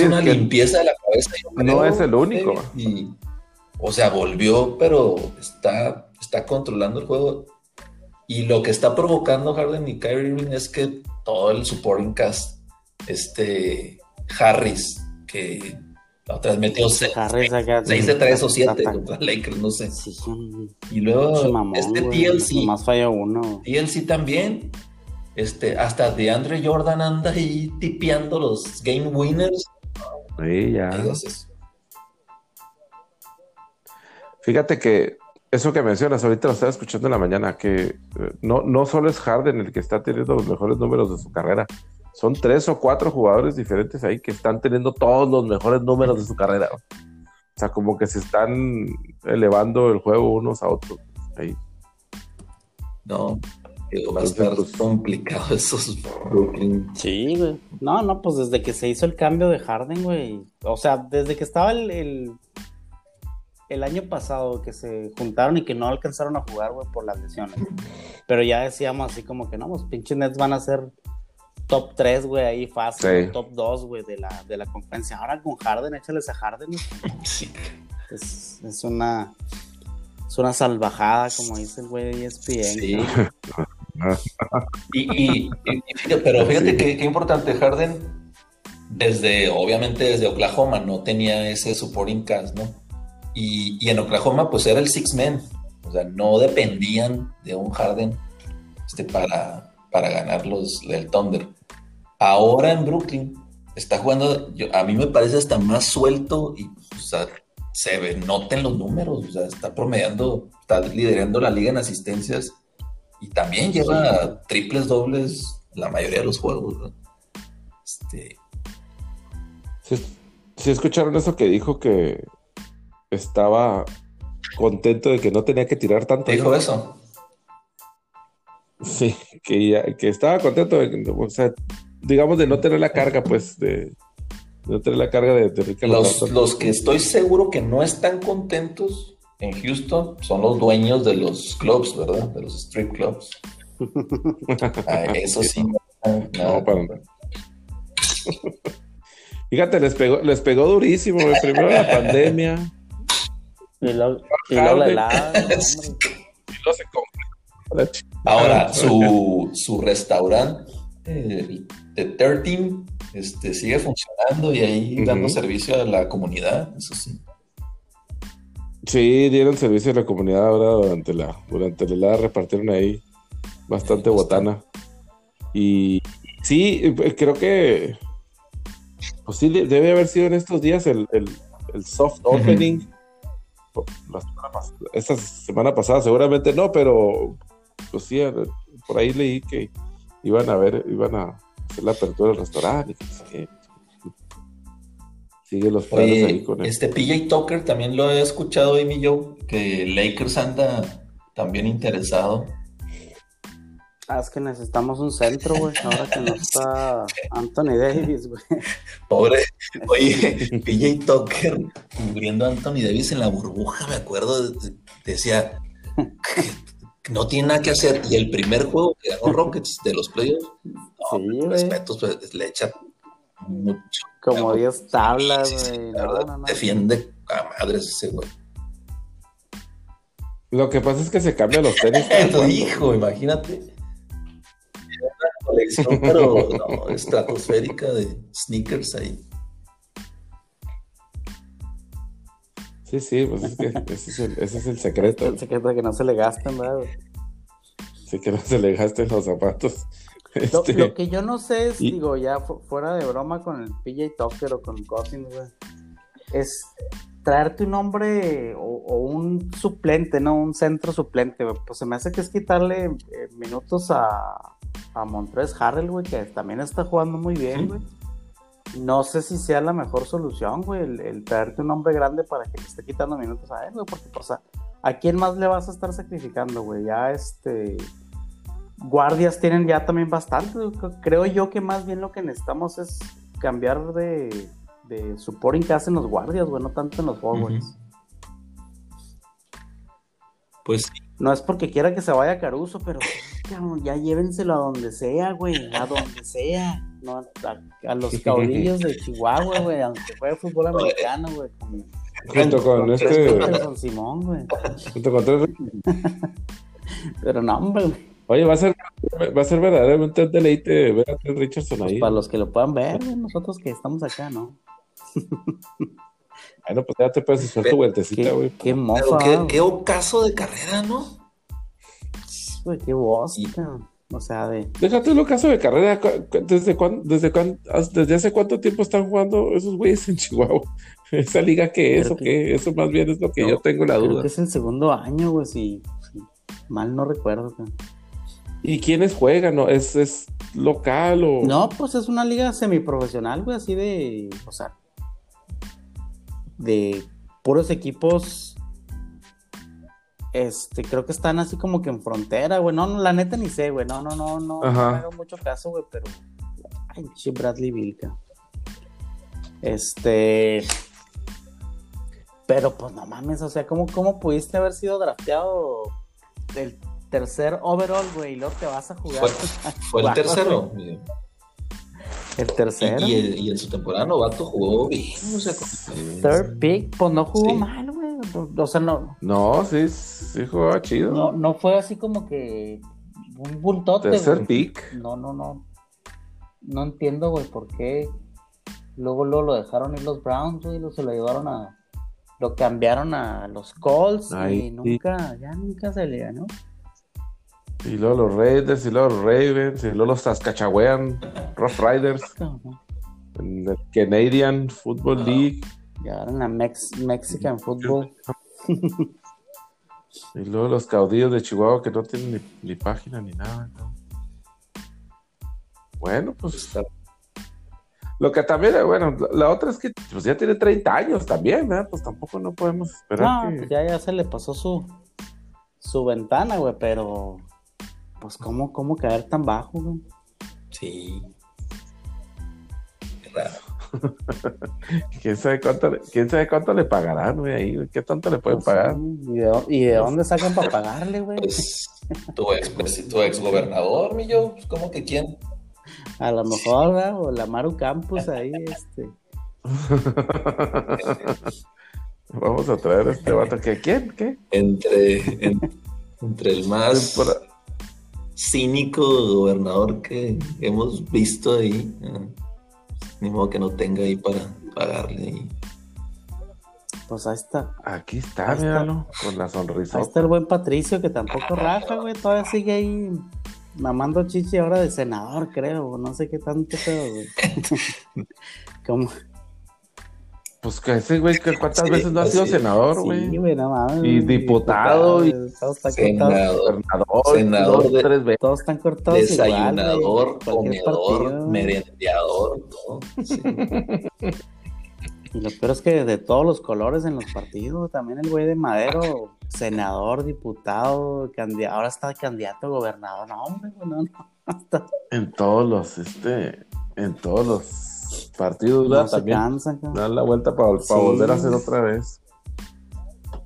una limpieza de la cabeza. no es el único. o sea, volvió, pero está, está controlando el juego. Y lo que está provocando Harden y Kyrie Irving es que todo el supporting cast, este Harris, que la otra vez metió 6 de 3 o 7 contra Lakers, no sé. y luego este TLC. Más falla uno. TLC también. Este, hasta de Andre Jordan anda ahí tipeando los game winners. Sí, ya. Fíjate que eso que mencionas, ahorita lo estaba escuchando en la mañana, que eh, no, no solo es Harden el que está teniendo los mejores números de su carrera, son tres o cuatro jugadores diferentes ahí que están teniendo todos los mejores números de su carrera. O sea, como que se están elevando el juego unos a otros. Ahí. No, va a estar pues, complicado esos Brooklyn. Sí, güey. No, no, pues desde que se hizo el cambio de Harden, güey. O sea, desde que estaba el, el, año pasado que se juntaron y que no alcanzaron a jugar, güey, por las lesiones. Pero ya decíamos así como que no, los pinches Nets van a ser top 3, güey, ahí fácil, top 2, güey, de la, de la conferencia. Ahora con Harden, échales a Harden. Sí. Es, es, una es una salvajada, como dice el güey de ESPN. Sí. *laughs* y, y, pero fíjate que, qué importante, Harden, desde, obviamente desde Oklahoma, no tenía ese supporting cast, ¿no? Y, y en Oklahoma, pues era el six man. O sea, no dependían de un Harden este, para, para ganar los, el Thunder. Ahora en Brooklyn está jugando, a mí me parece hasta más suelto y se ve, noten los números, o sea, está promediando, está liderando la liga en asistencias y también lleva triples, dobles la mayoría de los juegos. Este... ¿Sí, escucharon eso que dijo que estaba contento de que no tenía que tirar tanto? Dijo eso. Sí, que, que estaba contento de, o sea, digamos, de no tener la carga, pues, de, no tener la carga de, de los, los, que estoy seguro que no están contentos en Houston son los dueños de los clubs, ¿verdad? De los strip clubs. *laughs* Ah, eso sí. No, para Fíjate, les pegó, les pegó durísimo, primero la pandemia. Y luego, y la no *laughs* se come. Ahora, su, su restaurante, eh, The 13, este, sigue funcionando y ahí dando servicio a la comunidad, eso sí. Sí, dieron servicio a la comunidad ahora durante la, durante la helada, repartieron ahí bastante botana. Y sí, creo que pues sí, debe haber sido en estos días el, soft opening. esta semana pasada seguramente no, pero pues sí, por ahí leí que iban a ver, iban a hacer la apertura del restaurante. Sigue los planes ahí con Este PJ Tucker también lo he escuchado hoy, mi Joe, que Lakers anda también interesado. Ah, es que necesitamos un centro, güey. Ahora que no está *laughs* Anthony Davis, güey. Pobre. Oye, PJ Tucker cubriendo a Anthony Davis en la burbuja, me acuerdo. Decía, no tiene nada que hacer. Y el primer juego que ganó Rockets de los playoffs, no, respetos, pues, le echa mucho. Como 10 tablas, güey. Defiende a madres ese güey. Lo que pasa es que se cambia los tenis. *laughs* tu hijo, imagínate. Una colección, pero no, estratosférica de sneakers ahí. Sí, sí, pues es que ese es el, ese es el secreto. El secreto de que no se le gasten, ¿verdad? Sí, que no se le gasten los zapatos. Lo, este, que yo no sé es, digo, ya fuera de broma con el PJ Tucker o con Cousins, güey, es traerte un hombre o, un suplente, ¿no? Un centro suplente, güey. Pues se me hace que es quitarle eh, minutos a, a Montres Harrell, güey, que también está jugando muy bien, güey no sé si sea la mejor solución, güey, el, traerte un hombre grande para que le esté quitando minutos a él, güey, porque, o sea, ¿a quién más le vas a estar sacrificando, güey? Ya, este, guardias tienen ya también bastante, creo yo que más bien lo que necesitamos es cambiar de, de supporting que hacen los guardias, güey, no tanto en los forwards. Pues No es porque quiera que se vaya Caruso, pero ya llévenselo a donde sea, güey, a donde sea no, a, los caudillos de Chihuahua, güey, aunque juegue fútbol americano, güey. Junto con, este. Simón, güey. Junto con tres. *laughs* Pero no, hombre, Oye, va a ser, va a ser verdaderamente un deleite ver a Trent Richardson pues ahí. para los que lo puedan ver, nosotros que estamos acá, ¿no? *laughs* bueno, pues ya te puedes hacer tu vueltecita, güey. Qué, mofa. Qué, qué, ocaso de carrera, ¿no? Güey, qué voz, o sea, de. Déjate lo caso de carrera. ¿Desde, cuándo, desde, ¿Desde hace cuánto tiempo están jugando esos güeyes en Chihuahua? *laughs* ¿Esa liga qué es o qué? Eso más bien es lo que yo tengo la duda. que es el segundo año, güey, si, mal no recuerdo. ¿Y quiénes juegan? ¿No? ¿Es, ¿Es local o.? No, pues es una liga semiprofesional, güey, así de. O sea. De puros equipos este, creo que están así como que en frontera, güey. No, no, la neta ni sé, güey. No, no, no, no, no me hago mucho caso, güey, pero. Ay, che, Bradley Vilka. Este. Pero pues no mames, o sea, ¿cómo, cómo pudiste haber sido drafteado el tercer overall, güey? Y luego te vas a jugar. Fue, el *laughs* tercero. El tercero. Y, en su temporada novato jugó bien. O sea, Third pick, pues no jugó mal, güey. O sea, no. No, sí, sí jugaba chido. No, no fue así como que un bultote. Tercer pick. No, no, no. No entiendo, güey, por qué. Luego, luego lo dejaron ir los Browns, güey, lo se lo llevaron a. Lo cambiaron a los Colts y nunca, ya nunca se le ganó. Y luego los Raiders, y luego los Ravens, y luego los Saskatchewan Rough Riders. En el Canadian Football League. Y ahora en la Mexican Football. *laughs* y luego los caudillos de Chihuahua que no tienen ni, página ni nada. Bueno, pues Lo que también, bueno, la otra es que pues ya tiene 30 años también, ¿verdad? Pues tampoco no podemos esperar. No, pues ya, ya se le pasó su, su ventana, güey, pero pues cómo, cómo caer tan bajo, güey. Sí. Qué raro. *laughs* ¿Quién sabe cuánto, quién sabe cuánto le pagarán, güey, ahí? ¿Qué tanto le pueden pagar? ¿Y de, dónde sacan para *laughs* pagarle, güey? Pues, tu ex, pues, tu ex gobernador, mi yo, pues, ¿cómo que quién? A lo mejor, o la Maru Campus ahí, este. Vamos a traer a este vato que quién, ¿qué? Entre, Entre el más cínico gobernador que hemos visto ahí. Ah, ni modo que no tenga ahí para pagarle. Pues ahí está. Aquí está, míralo, con la sonrisa. Ahí está el buen Patricio que tampoco raja, güey. Todavía sigue ahí mamando chichi ahora de senador, creo. No sé qué tanto, pero, güey. *laughs* *laughs* ¿Cómo? Pues que ese güey, que cuántas veces no ha sido senador, güey. Sí, güey, no mames. Y diputado, y todos están senador, cortados. senador, dos, de- tres veces. Todos están cortados. desayunador, igual, comedor, partido. merendeador, todo. Sí. Y lo peor es que de todos los colores en los partidos, también el güey de Madero, senador, diputado, candidato, ahora está candidato a gobernador. No, hombre, güey, no, no. *laughs* Hasta En todos los, este, en todos los partidos, no se También cansa, dar la vuelta para Sí. volver a hacer otra vez.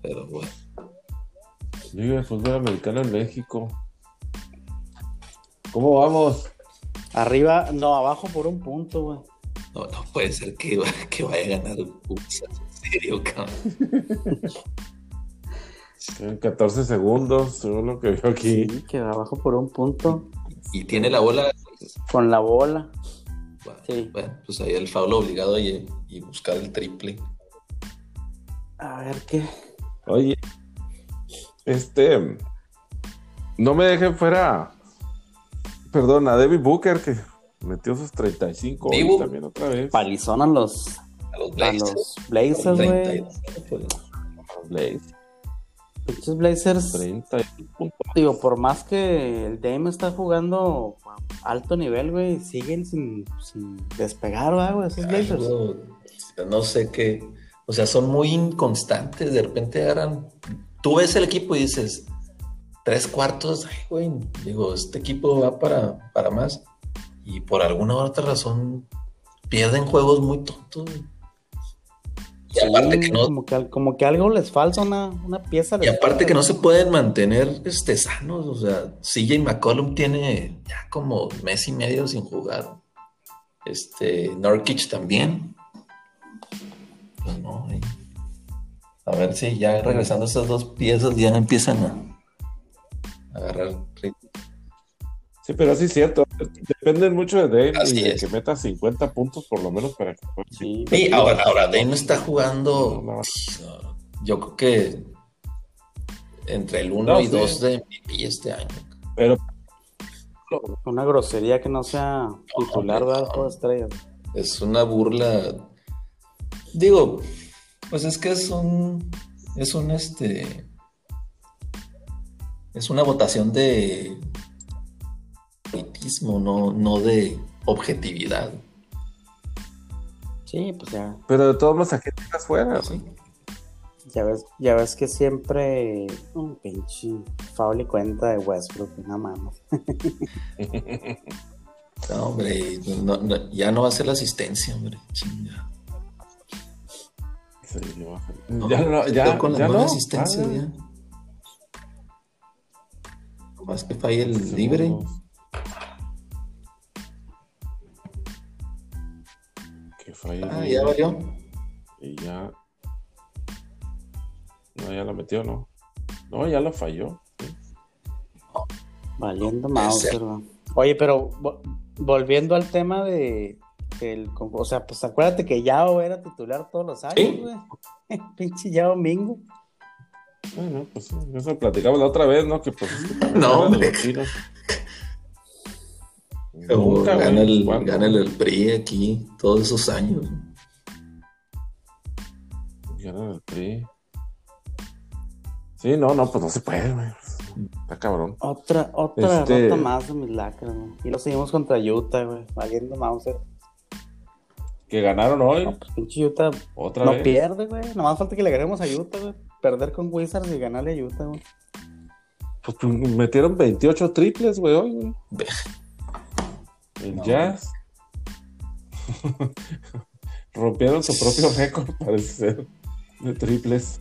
Pero bueno. Liga de fútbol americano en México. ¿Cómo vamos? Arriba, no, abajo por un punto, güey. No, no puede ser que, *laughs* que vaya a ganar Pumas. En serio, cabrón. En 14 segundos, según lo que veo aquí. Sí, que abajo por un punto. Y tiene la bola. Con la bola. Bueno, Sí. bueno, pues ahí el Faulo obligado y, y buscar el triple. A ver qué. Oye, este, no me dejen fuera, perdón, a David Booker que metió sus 35 hoy Dibu. también otra vez. Palizón a los, A los a Blazers. los Blazers, Pinches Blazers. 30 puntos. Digo, por más que el Dame está jugando a alto nivel, güey, siguen sin, sin despegar, ¿verdad, güey, esos Blazers. algo, no sé qué. O sea, son muy inconstantes. De repente agarran. Tú ves el equipo y dices, tres cuartos, ay, güey. Digo, este equipo va para, para más. Y por alguna u otra razón pierden juegos muy tontos. güey. Y Sí, aparte que no, como, que, como que algo les falta, una, una pieza. Y aparte que no se pueden mantener este, sanos, o sea, CJ McCollum tiene ya como mes y medio sin jugar. Este, Norkic también. Pues no. A ver si ya regresando esas dos piezas ya empiezan a agarrar. Sí, pero sí es cierto, dependen mucho de Dame Así y de es. que meta 50 puntos por lo menos para que pueda- Sí, Sí, ahora, ahora Dame está jugando, No, no. yo creo que entre el 1 No, y sí. 2 de MVP este año. Pero una grosería que no sea titular, de estrellas. Es una burla. Digo, pues es que es un. Es un este. Es una votación de. Politismo, no, no de objetividad. Sí, pues ya, pero de todos modos aquí estás fuera. ¿sí? ya ves, ya ves que siempre un pinche foul y cuenta de Westbrook, nada más. *laughs* No, hombre, no- no- ya no va a ser la asistencia, hombre. Chinga. Sí, no. No, ya no, ya, con la ya no. asistencia, Ah, ya. Más que falle el libre. Que Ah, el ya valió. Y ya. No, ya lo metió, ¿no? No, ya lo falló. Valiendo. ¿no? Oye, pero vo- volviendo al tema de. con- o sea, pues acuérdate que Yao era titular todos los años, Sí. güey. *laughs* Pinche Yao Mingo. Bueno, pues sí, eso platicamos la otra vez, ¿no? Que pues. No, hombre. los chinos. Güey. gana, el, ¿Cuándo? gana el PRI aquí todos esos años. Ganan el PRI. Sí, no, no, pues no se puede, güey. Está cabrón. Otra, otra Este- derrota más de mis lacras, güey. Y lo seguimos contra Utah, güey. Valiendo Mauser. Que ganaron hoy. No, pues pinche Utah Otra no vez. pierde, güey. Nomás falta que le ganemos a Utah, güey. Perder con Wizards y ganarle a Utah, güey. Pues pues, metieron 28 triples, güey, hoy, güey. El No. Jazz. *laughs* Rompieron su propio récord, parece ser, de triples.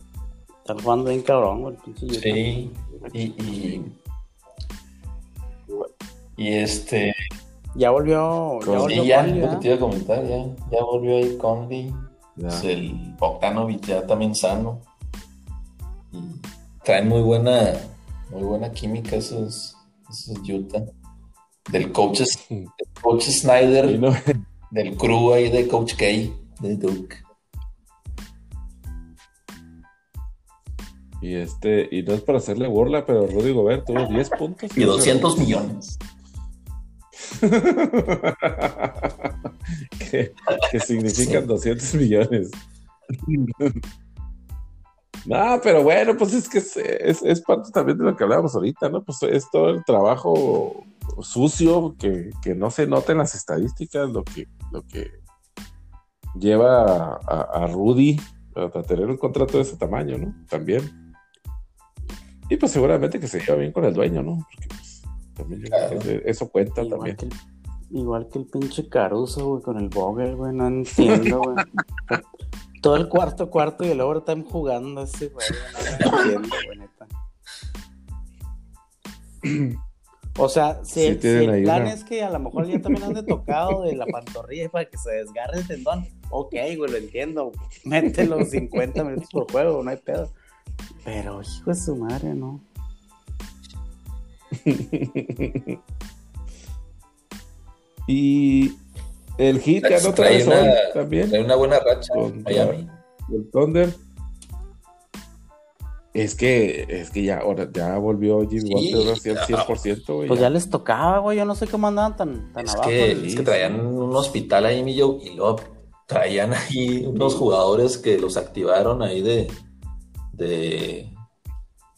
Están jugando bien cabrón, güey. el Pinche Utah. Sí. Y, y, y este. Ya volvió. Ya volvió ya, Conley, lo que te iba a comentar, ya, ya volvió ahí Conley. Pues el Bogdanovic ya también sano. Y traen muy buena, Muy buena química esos, esos Utah. Del coach, del coach Snyder, del crew ahí de Coach K, de Duke. Y este, y no es para hacerle burla, pero Rudy Gobert tuvo 10 puntos. Y 200 millones. *laughs* ¿Qué, significan 200 millones? no, pero bueno, pues es que es, parte también de lo que hablábamos ahorita, ¿no? Pues es todo el trabajo sucio que, no se nota en las estadísticas, lo que, lo que lleva a, Rudy a tener un contrato de ese tamaño, ¿no? También. Y pues seguramente que se lleva bien con el dueño, ¿no? Porque pues, también eso cuenta igual también. Que el, igual que el pinche Caruso, güey, con el Vogel, güey, no entiendo, güey. *laughs* Todo el cuarto cuarto y el están jugando ese, güey, no entiendo, güey, neta. *clears throat* O sea, si, el, plan es que a lo mejor ya también ande tocado de la pantorrilla para que se desgarre el tendón, ok, güey, lo entiendo. Mételo 50 minutos por juego, no hay pedo. Pero hijo de su madre, ¿no? *laughs* y el hit ya no trae una, también. Trae una buena racha Miami. El Thunder. Es que, es que ya, ahora, ya volvió Jimmy sí, Walter al 100%. Pues ya. les tocaba, güey. Yo no sé cómo andaban tan, tan es abajo. Que, es que traían un hospital ahí, mi Joe, y luego traían ahí unos jugadores que los activaron ahí de, de,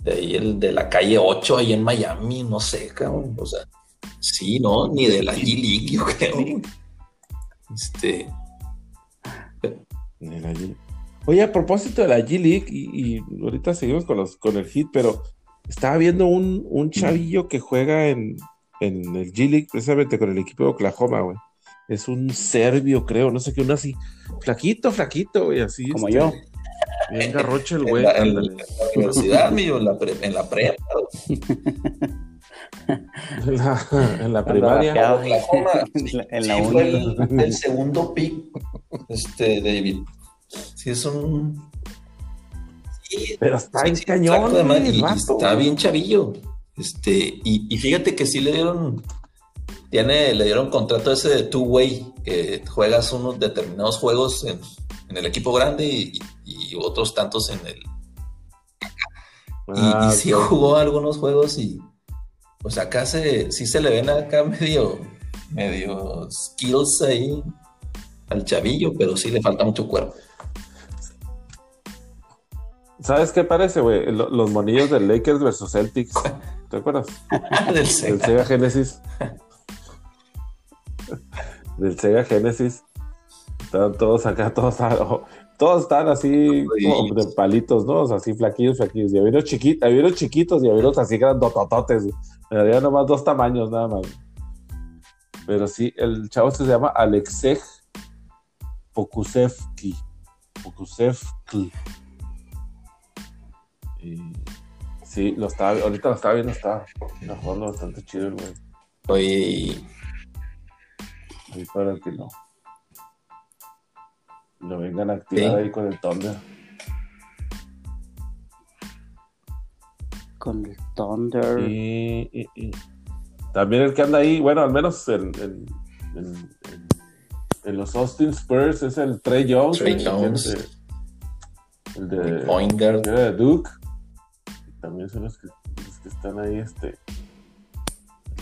de ahí el, de la calle 8 ahí en Miami, no sé, cabrón. O sea, sí, ¿no? Ni de la G-League, yo creo. Este. Ni la G Oye, a propósito de la G-League, y, ahorita seguimos con, los, con el hit, pero estaba viendo un, un chavillo que juega en, en el G-League, precisamente con el equipo de Oklahoma, güey. Es un serbio, creo, no sé qué, uno así, flaquito, flaquito, güey, así. Como este, yo. Bien garroche el güey. En, la, universidad, mío, en la, pre, en la prepa. en, la, *laughs* en la primaria. *laughs* En la, en el, segundo pick, este, David. Sí, es un. Pero está en cañón. está bien chavillo. Este, y, y, fíjate que sí le dieron. Tiene, le dieron contrato ese de two-way, que juegas unos determinados juegos en, en el equipo grande y, otros tantos en el. y, sí ah, jugó algunos juegos y. Pues acá se, sí se le ven acá *laughs* medio, medio skills ahí al chavillo, pero sí le falta mucho cuerpo. ¿Sabes qué parece, güey? Los monillos del Lakers versus Celtics. ¿Te acuerdas? *laughs* del Sega. Del Sega Genesis. *laughs* del Sega Genesis. Estaban todos acá, todos, todos están así como de palitos, ¿no? O sea, así flaquillos, flaquillos. Y había unos, chiquitos, había unos chiquitos y había unos así grandotototes. Había nomás dos tamaños, nada más. Pero sí, el chavo se llama Alexej Pokusevki. Pokusevki. Y sí, lo estaba, ahorita lo estaba viendo, estaba, jugando bastante chido el güey. Oye, Ahí para que no. Lo vengan a activar ahí con el Thunder. Con el Thunder. Y, también el que anda ahí, bueno, al menos en, en, los Austin Spurs es el Trey Jones. Trey Jones. El de, el de Duke. También son los que, los que están ahí, este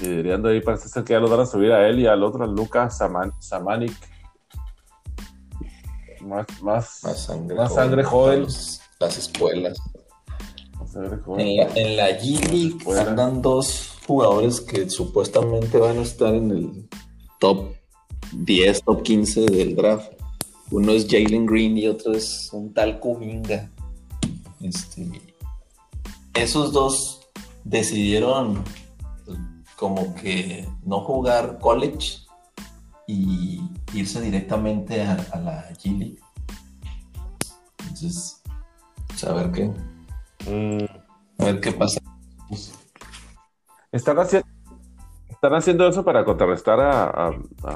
liderando ahí, parece ser que ya lo van a subir a él y al otro, a Lucas Samanik. Más, más, sangre, joven. las escuelas. En la, G-League andan dos jugadores que supuestamente van a estar en el top 10, top 15 del draft. Uno es Jalen Green y otro es un tal Kuminga. Este, esos dos decidieron como que no jugar college y irse directamente a, la G League. Entonces, pues, a ver qué. Mm. A ver qué pasa. Están haciendo, están haciendo eso para contrarrestar a,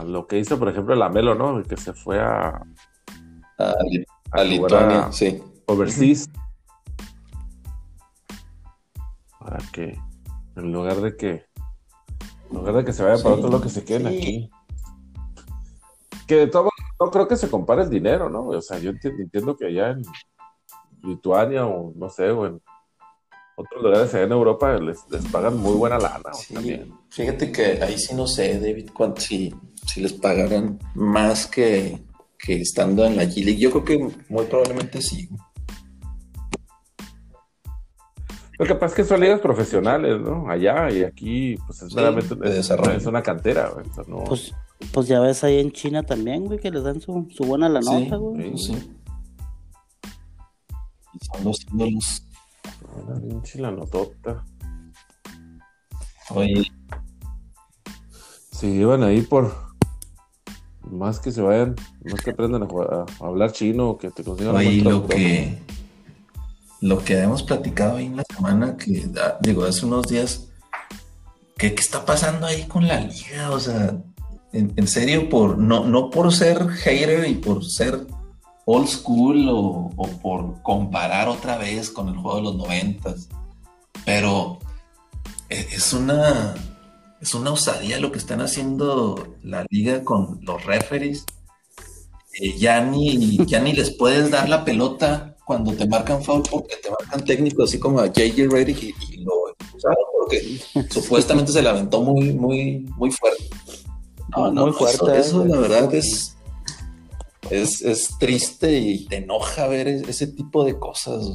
lo que hizo, por ejemplo, el Amelo, ¿no? Que se fue a. A, Lituania, sí. Overseas. *laughs* Para que En lugar de que. En lugar de que se vaya para otro lado, que se queden aquí. Que de todo no creo que se compare el dinero, ¿no? O sea, yo entiendo, que allá en Lituania o no sé, o en otros lugares allá en Europa les, pagan muy buena lana. Sí, fíjate que ahí sí no sé, David, cuánto, si, si les pagaran más que, que estando en la G Yo creo que muy probablemente sí. Lo que pasa es que son ligas profesionales, ¿no? Allá y aquí, pues es realmente es, una cantera, ¿no? Pues, pues, ya ves ahí en China también, güey, que les dan su, su buena la nota, güey. Sí, sí. Y son los. Una pinche la notota. Oye. Si iban ahí por más que se vayan, más que aprendan a, hablar chino, que te consigan Oye, lo que lo que hemos platicado ahí en la semana, que digo, hace unos días, ¿qué, está pasando ahí con la liga? O sea, en, serio, por, no, no por ser hater y por ser old school o, por comparar otra vez con el juego de los noventas, pero e, es una, es una osadía lo que están haciendo la liga con los referees. Eh, ya, ni, ya ni les puedes dar la pelota cuando te marcan foul porque te marcan técnico, así como a JJ Reddick y, lo usaron porque *laughs* supuestamente se la aventó muy, muy, muy fuerte. No, no, muy fuerte. Eso, la verdad es, es, triste y te enoja ver ese tipo de cosas.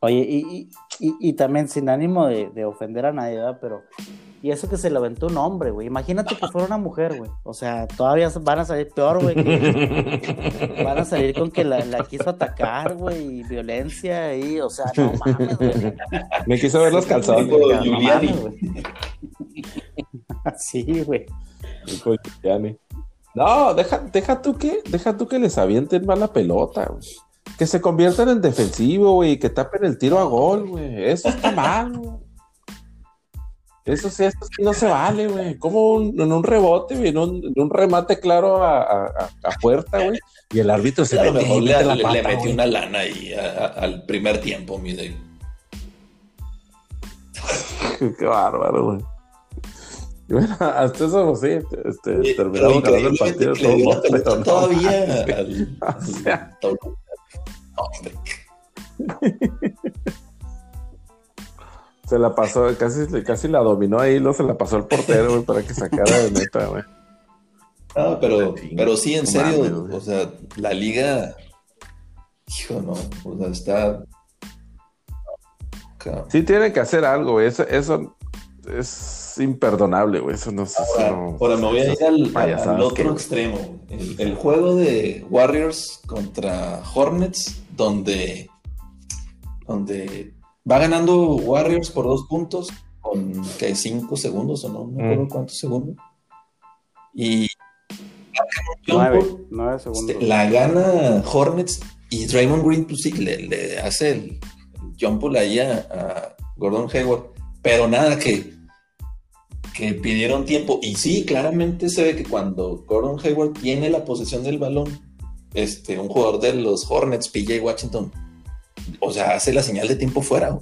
Oye, y, y, también sin ánimo de, de ofender a nadie, ¿verdad? Pero y eso que se le aventó un hombre, güey. Imagínate que fuera una mujer, güey. O sea, todavía van a salir peor, güey. *laughs* van a salir con que la, quiso atacar, güey. Y violencia y, o sea, no mames, güey. Me quiso ver los calzones. güey. sí, güey. No, deja, deja tú que, deja tú que les avienten mal la pelota, güey. Que se conviertan en defensivo, güey, que tapen el tiro a gol, güey. Eso está mal, güey. Eso sí, eso sí no se vale, güey. Como en un rebote, güey, en un, remate claro a, puerta, güey. Y el árbitro se le, mejor le, le, metió una lana ahí al primer tiempo, mi *laughs* Qué bárbaro, güey. Y bueno, *laughs* hasta eso sí, este, terminamos ganando el partido. Todo, todavía. *laughs* o sea. *laughs* Se la pasó, casi, casi la dominó ahí, lo se la pasó al portero, güey, para que sacara de neta, güey. Ah, pero, pero sí, en serio, o sea, la liga, hijo, no, o sea, está... Sí tiene que hacer algo, güey, eso, eso es imperdonable, güey, eso no, ahora, me voy a ir al, otro extremo, el, el juego de Warriors contra Hornets, donde, donde Va ganando Warriors por dos puntos con que cinco segundos o no, no recuerdo mm. cuántos segundos. Y nueve, segundos. Este, la gana Hornets y Draymond Green pues sí le, hace el, jump ahí a, Gordon Hayward, pero nada que que pidieron tiempo y sí, claramente se ve que cuando Gordon Hayward tiene la posesión del balón, este, un jugador de los Hornets, PJ Washington, o sea, hace la señal de tiempo fuera.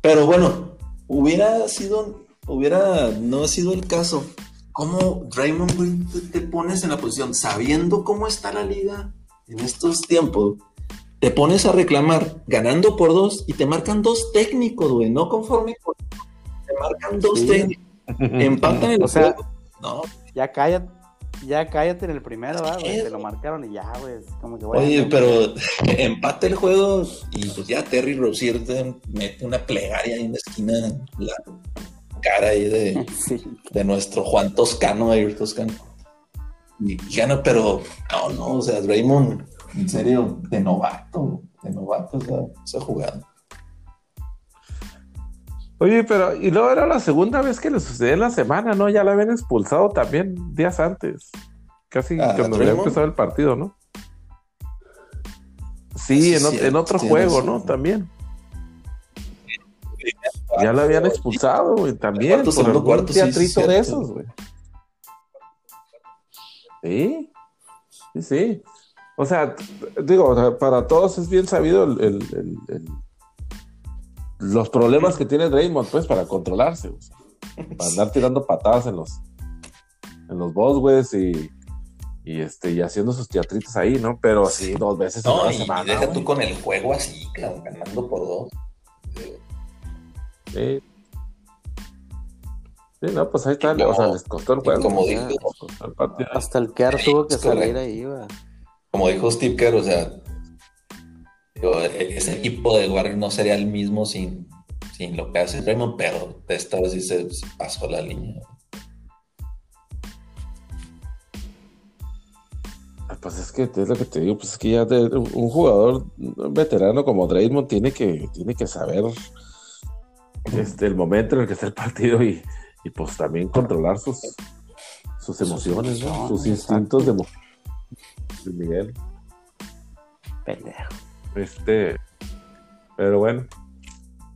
Pero bueno, hubiera sido, hubiera no sido el caso. ¿Cómo Draymond Green te, pones en la posición sabiendo cómo está la liga en estos tiempos? Te pones a reclamar ganando por dos y te marcan dos técnicos, güey, no conforme con... Te marcan dos técnicos. *laughs* Empatan el o sea, No. Ya cállate ya cállate en el primero, güey. Te lo marcaron y ya, güey. Como que Oye, pero *laughs* empate el juego y pues ya Terry Rozier mete una plegaria ahí en la esquina, la cara ahí de, *laughs* de nuestro Juan Toscano, Air Toscano. Y gana, pero no, no, o sea, Raymond, en serio, de novato, de novato se ha jugado. Oye, pero y luego era la segunda vez que le sucedió en la semana, ¿no? Ya la habían expulsado también días antes. Casi ah, cuando había empezado el partido, ¿no? Sí, en, otro juego, ¿no? También. Ya la habían expulsado, güey, también. por algún teatrito de esos, güey. Sí, sí, sí. O sea, digo, para todos es bien sabido el los problemas que tiene Draymond, pues, para controlarse, para andar tirando patadas en los, en los bosques y, y, este, y haciendo sus teatritos ahí, ¿no? Pero sí, dos veces. No, y, deja tú con el juego así, ganando por dos. Sí. Sí, no, pues ahí está, o sea, les costó el juego. Como dijo, hasta el Kerr tuvo que salir ahí, Como dijo Steve Kerr, o sea, ese equipo de Warriors no sería el mismo sin, sin lo que hace Raymond, pero esta vez sí se pasó la línea. Ah, pues es que es lo que te digo, pues es que ya un jugador veterano como Draymond tiene que, tiene que saber este, el momento en el que está el partido y, y pues también controlar sus, sus emociones, sus instintos de, Miguel. Pendejo. Este, pero bueno,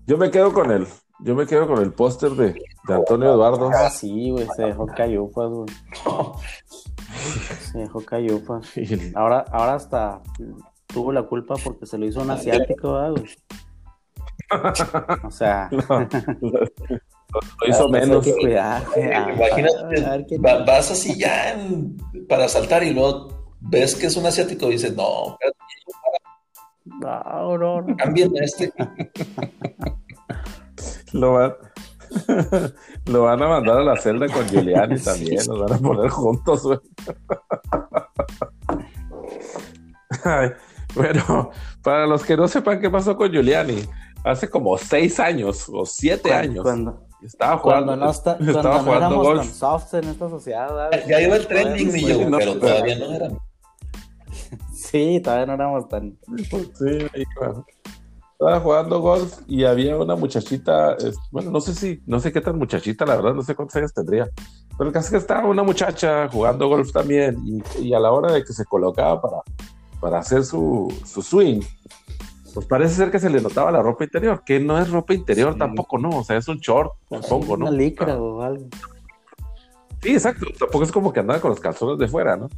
yo me quedo con él. Yo me quedo con el póster de, de, Antonio Eduardo. Ah, sí, güey, se dejó cayufas, güey. Se dejó cayufas. *laughs* Ahora, ahora hasta tuvo la culpa porque se lo hizo un asiático, güey. O sea. *laughs* *laughs* lo hizo menos. Imagínate, vas así ya para saltar y luego ves que es un asiático y dices, no, no, no, no. *laughs* Cambien este. lo, van, *laughs* lo van a mandar a la celda con Giuliani también, nos van a poner juntos, *laughs* bueno, para los que no sepan qué pasó con Giuliani, hace como seis años o siete años. Cuando, estaba jugando, cuando no, está, estaba cuando jugando no golf. tan soft en esta sociedad. Ya iba el trending, mi yo, pero todavía no era. Sí, todavía no éramos tan. Sí, estaba jugando golf y había una muchachita, bueno, no sé si, no sé qué tan muchachita, la verdad, no sé cuántos años tendría. Pero el caso es que estaba una muchacha jugando golf también y, y a la hora de que se colocaba para, para hacer su, su swing, pues parece ser que se le notaba la ropa interior, que no es ropa interior tampoco, ¿no? O sea, es un short, supongo, ¿no? Una licra o algo. Sí, exacto. Tampoco es como que andaba con los calzones de fuera, ¿no?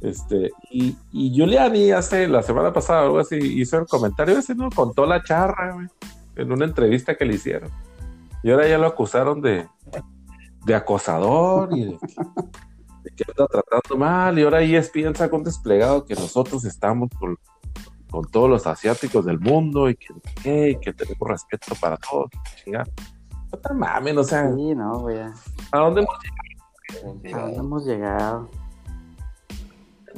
Este, y, y Giuliani hace la semana pasada algo así hizo el comentario ese, ¿no? Contó la charra, güey, en una entrevista que le hicieron. Y ahora ya lo acusaron de, de acosador y de, que anda tratando mal. Y ahora ESPN saca un desplegado que nosotros estamos con, con todos los asiáticos del mundo y que, que tenemos respeto para todos. No tan mames, o sea. Sí, no, güey. ¿A dónde hemos llegado? ¿A dónde hemos llegado?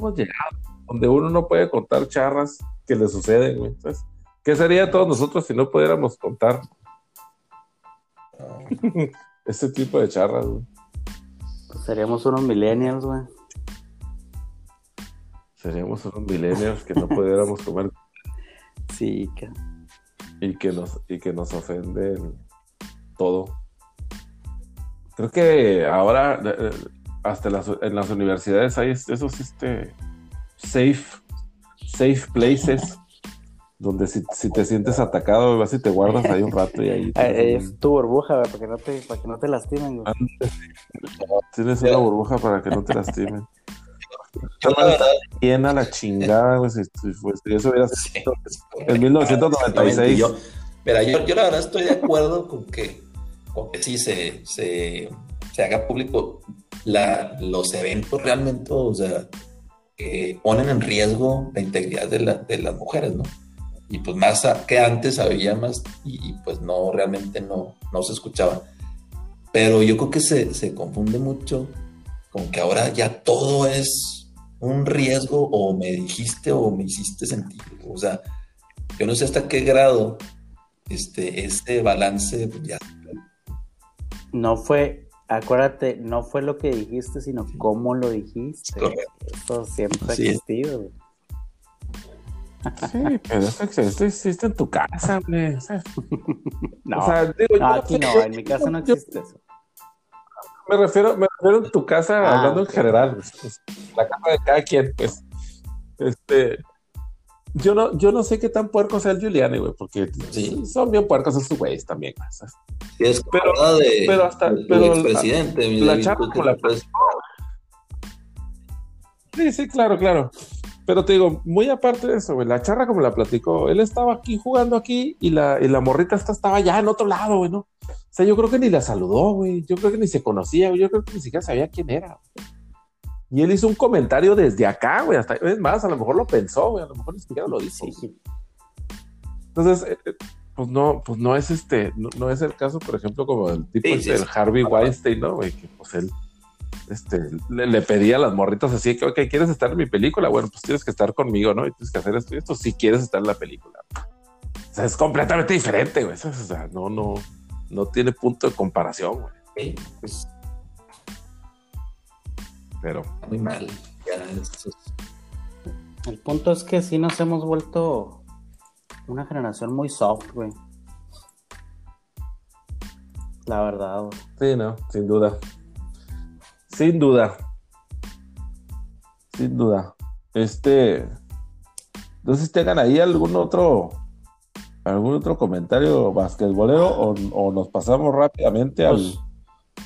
Hemos llegado. Donde uno no puede contar charras que le suceden, güey. Entonces, ¿qué sería de todos nosotros si no pudiéramos contar *laughs* este tipo de charras, güey? Pues seríamos unos millennials, güey. Seríamos unos millennials que no pudiéramos *laughs* comer. Sí, que... Y que nos, y que nos ofenden todo. Creo que ahora hasta en las universidades hay esos este safe safe places donde si, te sientes atacado vas y te guardas ahí un rato y ahí *laughs* es tu burbuja para que no te para que no te lastimen tienes una burbuja para que no te lastimen bien a la chingada, güey. Si, eso hubiera sido en 1996. Yo, mira, yo, yo, la verdad estoy de acuerdo con que, con que sí se, se, se haga público la, los eventos realmente, o sea, que ponen en riesgo la integridad de, la, de las mujeres, ¿no? Y pues más que antes había más y, pues no, realmente no, no se escuchaba. Pero yo creo que se, se confunde mucho con que ahora ya todo es un riesgo o me dijiste o me hiciste sentir. O sea, yo no sé hasta qué grado este, este balance ya. No fue, acuérdate, no fue lo que dijiste, sino cómo lo dijiste. Eso siempre ha existido. Sí, *laughs* pero eso existe en tu casa, güey. *laughs* no, o sea, digo, no aquí no, en mi casa no existe eso. Me refiero, me refiero a tu casa, ah, hablando en general, pues, pues, la casa de cada quien, pues. Este, yo no, yo no sé qué tan puerco sea el Giuliani, güey, porque sí. son bien puercos esos güeyes también, ¿sabes? Es pero, de, pero hasta, pero expresidente, la, la charla con la Sí, sí, claro, claro. pero te digo, muy aparte de eso, güey, la charra como la platicó, él estaba aquí jugando aquí y la, y la morrita esta estaba ya en otro lado, güey, ¿no? O sea, yo creo que ni la saludó, güey. Yo creo que ni se conocía, güey. Yo creo que ni siquiera sabía quién era. Y él hizo un comentario desde acá, güey. Hasta, es más, a lo mejor lo pensó, güey. A lo mejor ni siquiera lo hizo. Entonces, eh, eh, pues no, pues no es este, no, es el caso, por ejemplo, como el tipo este, del Harvey Weinstein, ¿no? Güey, que pues él este, le, pedía a las morritas así que, ok, ¿quieres estar en mi película? Bueno, pues tienes que estar conmigo, ¿no? Y tienes que hacer esto y esto si quieres estar en la película. O sea, es completamente diferente, güey. O sea, no, no, no tiene punto de comparación, güey. Sí, pues. Pero. Muy mal. El punto es que sí nos hemos vuelto una generación muy soft, güey. La verdad, güey. Sí, no, sin duda. Sin duda. Sin duda. Este. Entonces tengan ahí algún otro. ¿Algún otro comentario basquetbolero o, o nos pasamos rápidamente pues,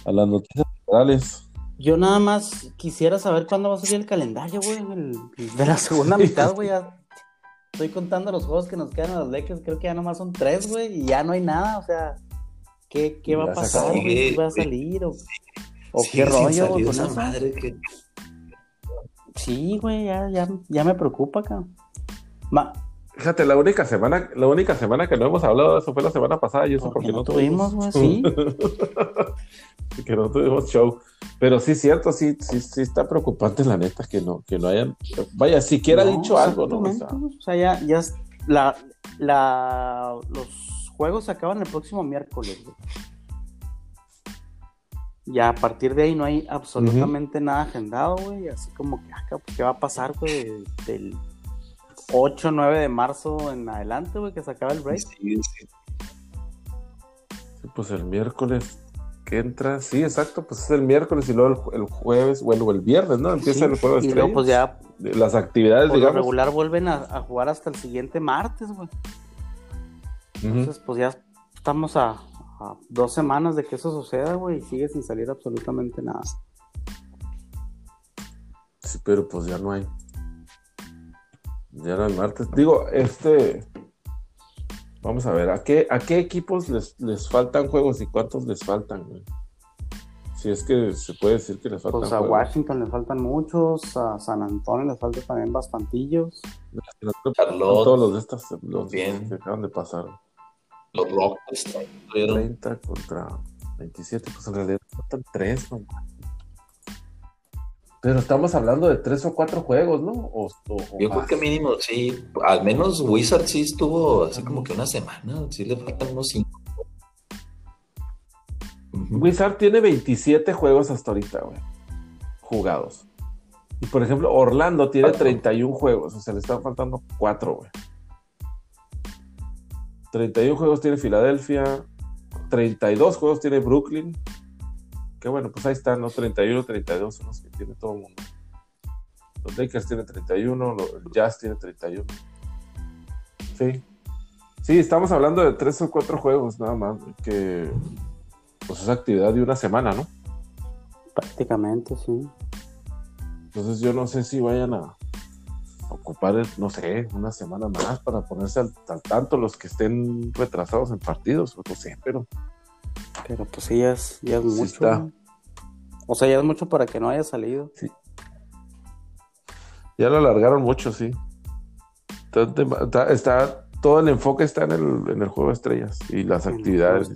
a las noticias generales? Yo nada más quisiera saber cuándo va a salir el calendario, güey, de la segunda *laughs* mitad, güey. Estoy contando los juegos que nos quedan a los Lakers, creo que ya nomás son tres, güey, y ya no hay nada, o sea, ¿qué, qué va a pasar? ¿Qué va a salir? ¿O, qué rollo, con Madre que... Sí, güey, ya, ya, ya me preocupa, cabrón. Fíjate, la única semana, la única semana que no hemos hablado de eso fue la semana pasada y eso porque, no, tuvimos, güey, sí. *laughs* que no tuvimos show. Pero sí, cierto, sí, sí, sí está preocupante la neta que no, que no hayan, vaya, siquiera dicho algo, ¿no? O sea, ya, ya la, la, los juegos se acaban el próximo miércoles, güey. Ya a partir de ahí no hay absolutamente nada agendado, güey. Así como que, ah, pues, ¿qué va a pasar, güey? Del 8, 9 de marzo en adelante, güey, que se acaba el break. Sí, sí. pues el miércoles que entra, sí, exacto, pues es el miércoles y luego el, jueves, bueno, el viernes, ¿no? Empieza el jueves. Y luego, pues ya. Las actividades, por digamos. regular vuelven a, jugar hasta el siguiente martes, güey. Entonces, pues ya estamos a, a, dos semanas de que eso suceda, güey, y sigue sin salir absolutamente nada. Sí, pero pues ya no hay. Ya no hay martes. Digo, este. Vamos a ver, ¿a qué, a qué equipos les, les faltan juegos y cuántos les faltan, güey? Si es que se puede decir que les faltan pues a Washington les faltan muchos, a San Antonio les faltan también bastantillos. todos los de estas, los Bien. que acaban de pasar. Los Rockets. 30 contra 27, pues en realidad faltan 3, ¿no? Pero estamos hablando de tres o cuatro juegos, ¿no? Yo creo que mínimo, sí. Al menos Wizard sí estuvo así como que una semana. Sí le faltan unos cinco. Wizard tiene 27 juegos hasta ahorita, güey. Jugados. Y por ejemplo, Orlando tiene 31 juegos. O sea, le están faltando cuatro, güey. 31 juegos tiene Filadelfia. 32 juegos tiene Brooklyn que bueno, pues ahí están, los 31, 32 son los que tiene todo el mundo. Los Lakers tienen 31, los Jazz tiene 31. Sí. Sí, estamos hablando de tres o cuatro juegos nada más, que pues es actividad de una semana, ¿no? Prácticamente, sí. Entonces yo no sé si vayan a ocupar, no sé, una semana más para ponerse al, tanto los que estén retrasados en partidos, no sé, pero pero pues sí, ya es, mucho. O sea, ya es mucho para que no haya salido. Sí. Ya lo alargaron mucho, sí. Está, todo el enfoque está en el, en el juego de estrellas y las actividades.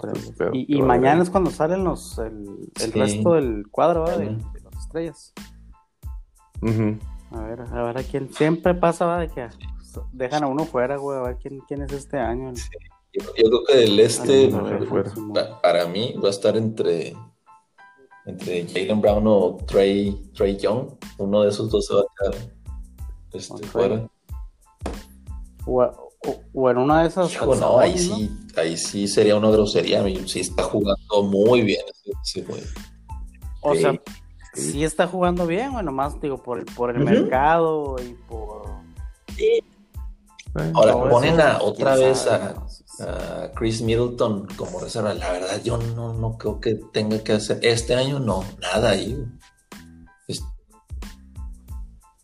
Y, mañana es cuando salen los el, resto del cuadro de, las estrellas. A ver, a ver a quién. Siempre pasa ¿va? de que dejan a uno fuera, güey, a ver quién, quién es este año. Yo, creo que del este, para, mí, va a estar entre, entre Jalen Brown o Trey, Trey Young. Uno de esos dos se va a quedar este, fuera. O, en una de esas. no, ahí sí, ahí sí sería una grosería. Sí está jugando muy bien ese, O sea, sí está jugando bien, bueno, más digo, por, por el mercado y por. Ahora ponen a, otra vez a, Chris Middleton como reserva. La verdad, yo no, no creo que tenga que hacer. Este año no, nada ahí.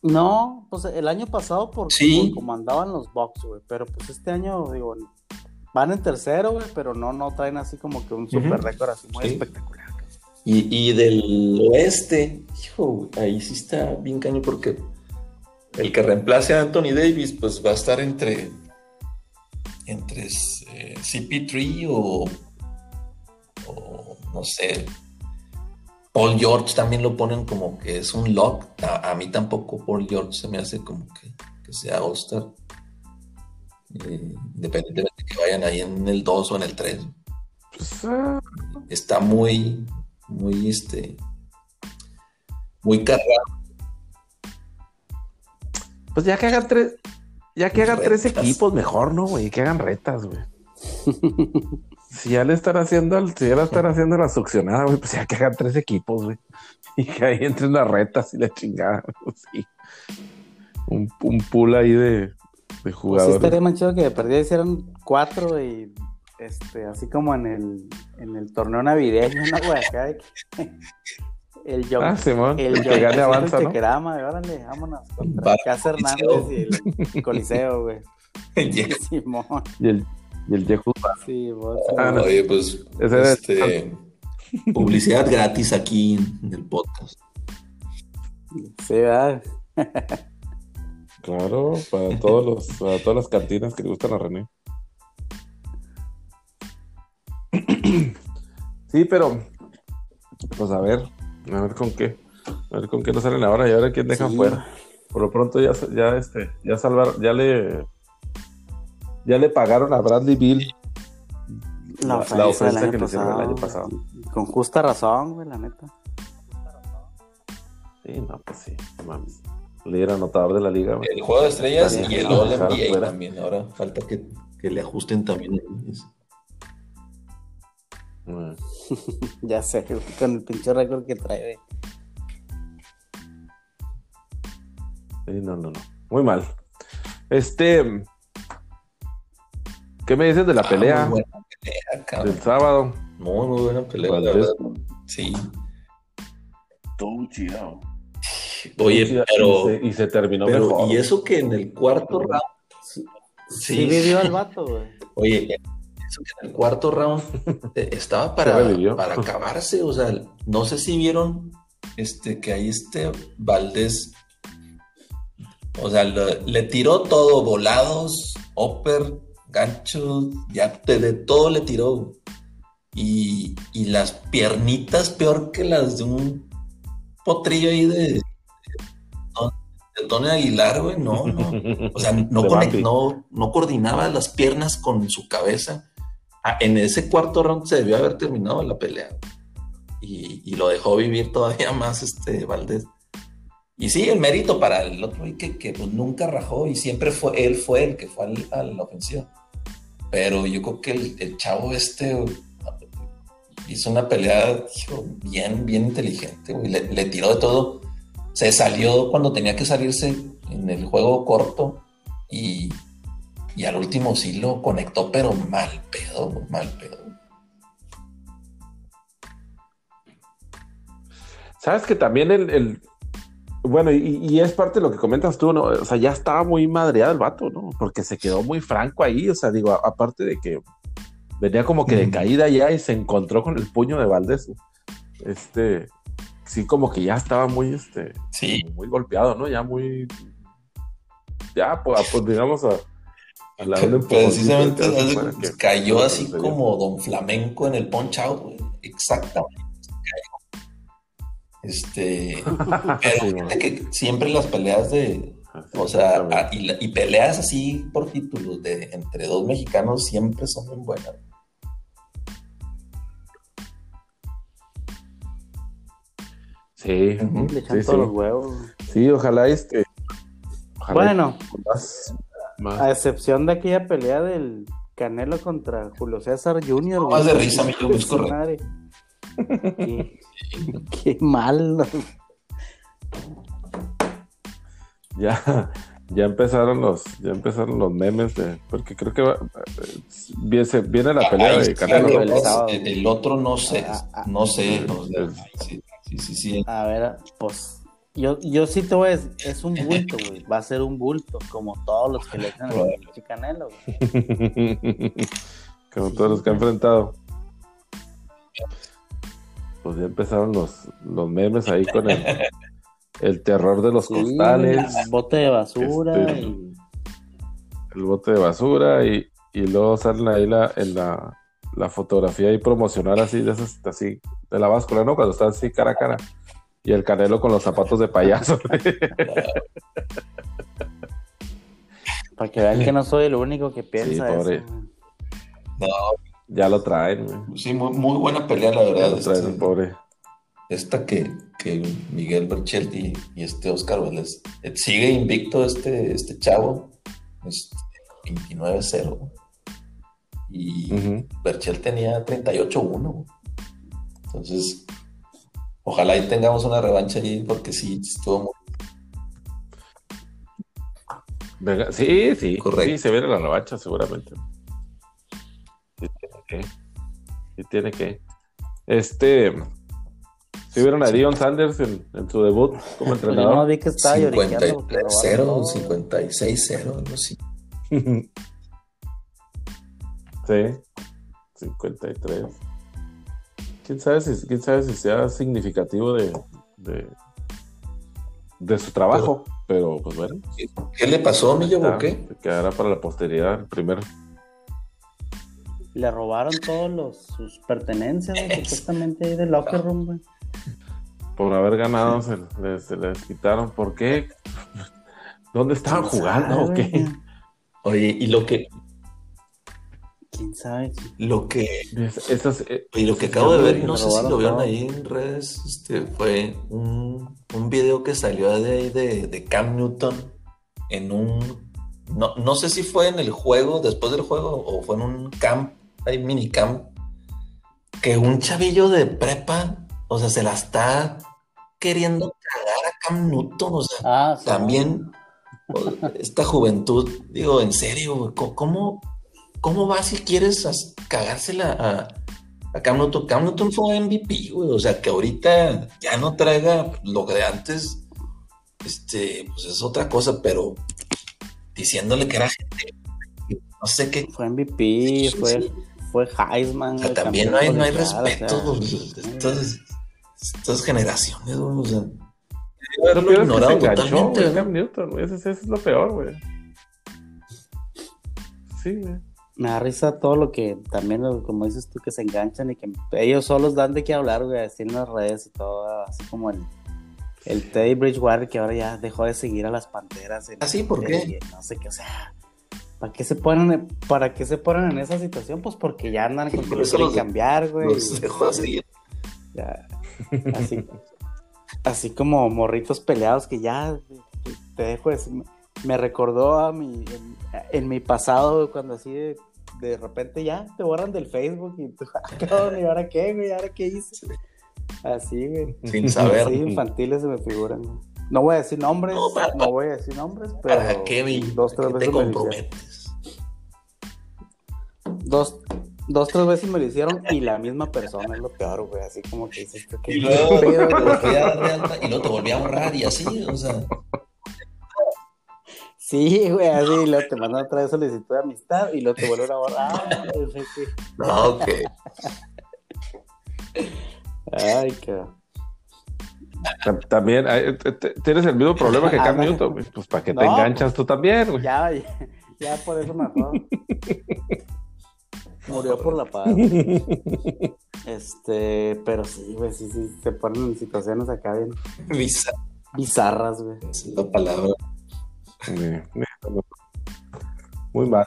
No, pues el año pasado por, Sí. por como andaban los Bucks, güey. Pero pues este año, digo, van en tercero, güey, pero no, no traen así como que un super récord así muy Sí. espectacular. Y, y del oeste, hijo, ahí sí está bien caño porque el que reemplace a Anthony Davis, pues va a estar entre, entre eh, CP3 o, o, no sé, Paul George también lo ponen como que es un lock. A, a mí tampoco Paul George se me hace como que, que sea All-Star. Eh, independientemente de que vayan ahí en el 2 o en el 3 Pues, está muy, muy, este, muy cargado. pues ya que hagan tres, ya que hagan tres equipos, mejor, ¿no, güey? Que hagan retas, güey. *laughs* si ya le están haciendo, al- si ya le están haciendo la succionada, güey, pues ya que hagan tres equipos, güey. *laughs* Y que ahí entren las retas y la chingada, *laughs* pues, sí. Un, un pool ahí de, de Pues sí jugadores. estaría más chido que de perdida hicieran cuatro y este, así como en el, en el torneo navideño, ¿no, güey? Acá que- el Young, ah, Simón, el, el que gane avanza, el ¿no? Chequerama, órale, vámonos. Contra Bar- Casa Hernández y el Coliseo, güey. Simón, Y el, y el Yehud, sí, vos. Ah, no. Oye, pues, este, publicidad gratis aquí en el podcast. Sí, ¿verdad? Claro, para todos los, para todas las cantinas que le gustan a René. Sí, pero pues a ver, a ver con qué, a ver con qué nos salen ahora y ahora quién dejan Sí. fuera. Por lo pronto ya, ya este, ya salvar, ya le, ya le pagaron a Bradley Bill La del que le hicieron el año pasado. Con justa razón, güey, la neta. Sí, no, pues sí, no mames. Líder anotador de la liga. güey. El juego de estrellas y el no, All NBA fuera. también. Ahora falta que, que le ajusten también. Mm. *laughs* Ya sé, con el pinche récord que trae, güey. Sí, no, no, no. Muy mal. Este. ¿Qué me dices de la Ah, pelea muy buena pelea, cabrón. del sábado? Muy, muy buena pelea, la verdad. Sí. Todo chido. Oye, pero, Y se, y se terminó pero mejor. y eso que en el cuarto round, Sí, Sí. vivió el vato, güey. oye, eso que en el cuarto round eh, estaba *laughs* para, para acabarse. O sea, no sé si vieron este que ahí este Valdés, o sea, le, le tiró todo, volados, upper, ganchos, ya de, de todo le tiró. Y, y las piernitas peor que las de un potrillo ahí de, de Tony Aguilar, güey, no, no. O sea, no, *laughs* De conec- Bambi. no, no coordinaba las piernas con su cabeza. Ah, en ese cuarto round se debió haber terminado la pelea. Y, y lo dejó vivir todavía *laughs* más este Valdés. Y sí, el mérito para el otro que, que, pues, nunca rajó y siempre fue, él fue el que fue al- a la ofensiva. Pero yo creo que el, chavo este hizo una pelea bien, bien inteligente. Le, tiró de todo. Se salió cuando tenía que salirse en el juego corto y, y al último sí lo conectó, pero mal pedo, mal pedo. Sabes que también el- bueno, y, y es parte de lo que comentas tú, ¿no? O sea, ya estaba muy madreado el vato, ¿no? Porque se quedó muy franco ahí. O sea, digo, a- aparte de que venía como que de caída ya y se encontró con el puño de Valdés. Este. Sí, como que ya estaba muy, este. Sí, muy golpeado, ¿no? Ya muy. Ya, pues, digamos, a, a la precisamente que- cayó así como Don Flamenco en el punch out, güey. Exactamente. Este, *laughs* pero Sí, fíjate que siempre las peleas de. O sea, Exactamente. a- y, la- y peleas así por títulos de entre dos mexicanos siempre son muy buenas. Sí. Le echan Sí, todos sí. los huevos. sí, ojalá este. Ojalá Bueno, más, más- a excepción de aquella pelea del Canelo contra Julio César Jr. No, más de risa, amigo, es correcto. madre. *laughs* *laughs* Qué, mal. ¿no? ya, ya empezaron los, ya empezaron los memes de, porque creo que va- eh, viene, se- viene la pelea de Canelo. lo el otro no sé, Ah, ah. no sé. o sea, sí, sí, sí, sí. A ver, pues Yo, yo sí te voy a decir, es un bulto, güey. Va a ser un bulto, como todos los que le echan el Canelo, güey. *laughs* como todos los que ha enfrentado. Pues ya empezaron los, los memes ahí con el, *laughs* el terror de los costales. El bote de basura. Este, y... El bote de basura y, y luego salen ahí la, en la, la fotografía y promocionar así de esas, así, de la báscula, ¿no? Cuando están así cara a cara. Y el canelo con los zapatos de payaso. *laughs* Para que vean que no soy el único que piensa eso. No. Ya lo traen, güey. Sí, muy, muy, buena pelea, la verdad. Ya lo traen, este, pobre. Esta que, que Miguel Berchelt y, este Oscar Vélez. Sigue invicto este, este chavo. Este, 29-0 y uh tenía 38-1. Entonces, ojalá y tengamos una revancha ahí porque sí, estuvo muy... sí, sí, Correcto. sí, se viene la revancha seguramente. Sí que. Sí tiene que. Este. ¿Sí vieron a Dion Sanders en, su debut como entrenador? Yo no vi que estaba 53-0, 56-0, algo así. *laughs* Sí, 53. ¿Quién sabe si, quién sabe si sea significativo de, de, su trabajo? Pero, pues bueno. ¿Qué le pasó, Millo, o qué? Quedará para la posteridad el primero. Le robaron todos los, sus pertenencias, supuestamente ahí del locker room, güey. Por haber ganado se, les, quitaron. ¿Por qué? ¿Dónde estaban jugando o qué? Oye, y lo que, quién sabe. Lo que. Eh, y lo que acabo de ver, no sé si lo vieron ahí en redes, este, fue un, un video que salió de ahí de, Cam Newton en un. No, no sé si fue en el juego, después del juego, o fue en un camp, hay mini camp, que un chavillo de prepa, o sea, se la está queriendo cagar a Cam Newton, o sea, ah, también esta juventud, digo, en serio, ¿cómo, ¿cómo vas si quieres cagársela a, a Cam Newton? Cam Newton fue MVP, güey. O sea, que ahorita ya no traiga lo de antes, este, pues es otra cosa, pero diciéndole que era gente, no sé qué. Fue MVP, fue, fue Heisman. O también no hay, no hay respeto. estas, estas generaciones, güey. O sea, haberlo ignorado totalmente. Cam Newton, güey. Eso, eso es lo peor, güey. Sí, güey me da risa todo lo que también, como dices tú, que se enganchan y que ellos solos dan de qué hablar, güey, así en las redes y todo, así como el, el Teddy Bridgewater que ahora ya dejó de seguir a las panteras. ¿Así? ¿Ah, ¿Por qué? No sé qué, o sea, ¿para qué se ponen, para qué se ponen en esa situación? Pues porque ya andan con que quieren cambiar, güey. Los dejó así. Ya, así, así como morritos peleados que ya te dejo de me recordó a mi, en, mi pasado, cuando así de, repente ya te borran del Facebook y tú, *laughs* ah, ¿y ahora qué, güey? ¿Ahora qué hice? Así, güey. Sin saber. Así infantiles se me figuran. No voy a decir nombres, no, voy a decir nombres, pero. ¿Para qué, Dos, tres veces te comprometes? Dos, dos, tres veces me lo hicieron y la misma persona es lo peor, güey. Así como que dices que. Y luego, te y luego te volví a borrar y así, o sea. Sí, güey, así, lo te mandan otra vez solicitud de amistad y luego te vuelven a borrar. no, ok. Ay, qué. También tienes el mismo problema que *laughs* Cam Newton, pues para que te enganchas tú también, güey. Ya, *laughs* ya, por eso mejor. *laughs* Murió por la paz. Este, pero sí, güey, sí, sí, se ponen en situaciones acá bien bizarras, güey. Es la palabra. Muy mal.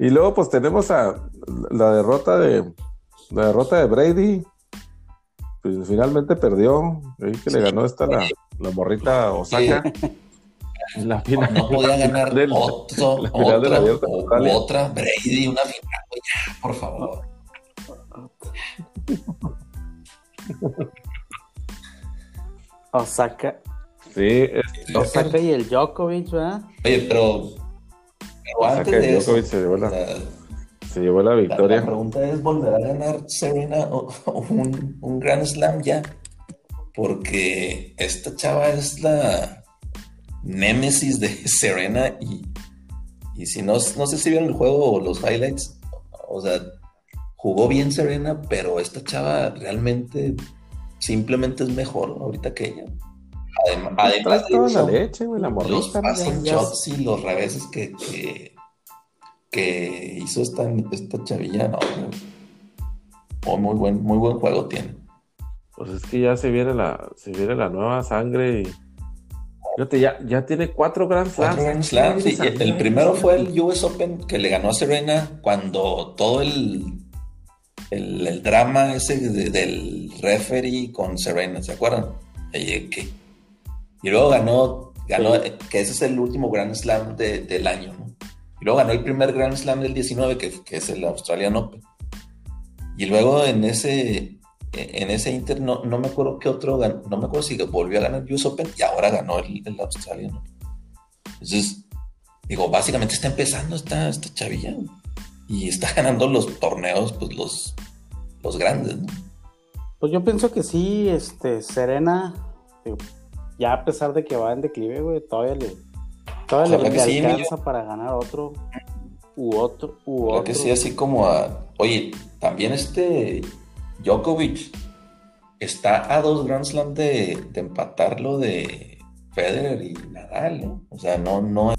y luego pues tenemos a la derrota de la derrota de Brady. Pues finalmente perdió. que le ganó esta la, la morrita Osaka. *laughs* La final, no podía ganar otro, *laughs* otra, otra Brady, una final, ya, por favor. Osaka, Sí, Osaka y el Djokovic, ¿verdad? Oye, pero, pero antes de Djokovic se llevó la, se llevó la victoria. La, pregunta es, ¿volverá a ganar Serena un, un Grand Slam ya? porque esta chava es la némesis de Serena y, y si no, no sé si vieron el juego o los highlights, o sea, jugó bien Serena, pero esta chava realmente simplemente es mejor ahorita que ella. Además, además de toda la leche, güey, la los passing shots y los reveses que, que, que hizo esta, esta chavilla, no. Oh, muy buen, muy buen juego tiene. Pues es que ya se viene la, se viene la nueva sangre y. Fíjate, ya, ya tiene cuatro Grand Slams. Cuatro Grand sí, el primero fue el US Open que le ganó a Serena cuando todo el, el, el drama ese de- del referee con Serena, ¿se acuerdan? Que- Y luego ganó, ganó Sí. que ese es el último Grand Slam de- del año, ¿no? Y luego ganó el primer Grand Slam del 19, que, es el Australian Open. Y luego en ese, en ese Inter, no, no me acuerdo qué otro, gan- no me acuerdo si volvió a ganar el US Open y ahora ganó el, el Australian Open. Entonces, digo, básicamente está empezando esta, esta chavilla y está ganando los torneos, pues los, los grandes, ¿no? Pues yo pienso que sí, este, Serena, ya a pesar de que va en declive, güey, todavía le, todavía le, que le sí, alcanza para ganar otro, u otro, u Creo otro. que sí, así como a. Oye, también este Djokovic está a dos Grand Slam de, de empatar lo de Federer y Nadal, ¿no? O sea, no, no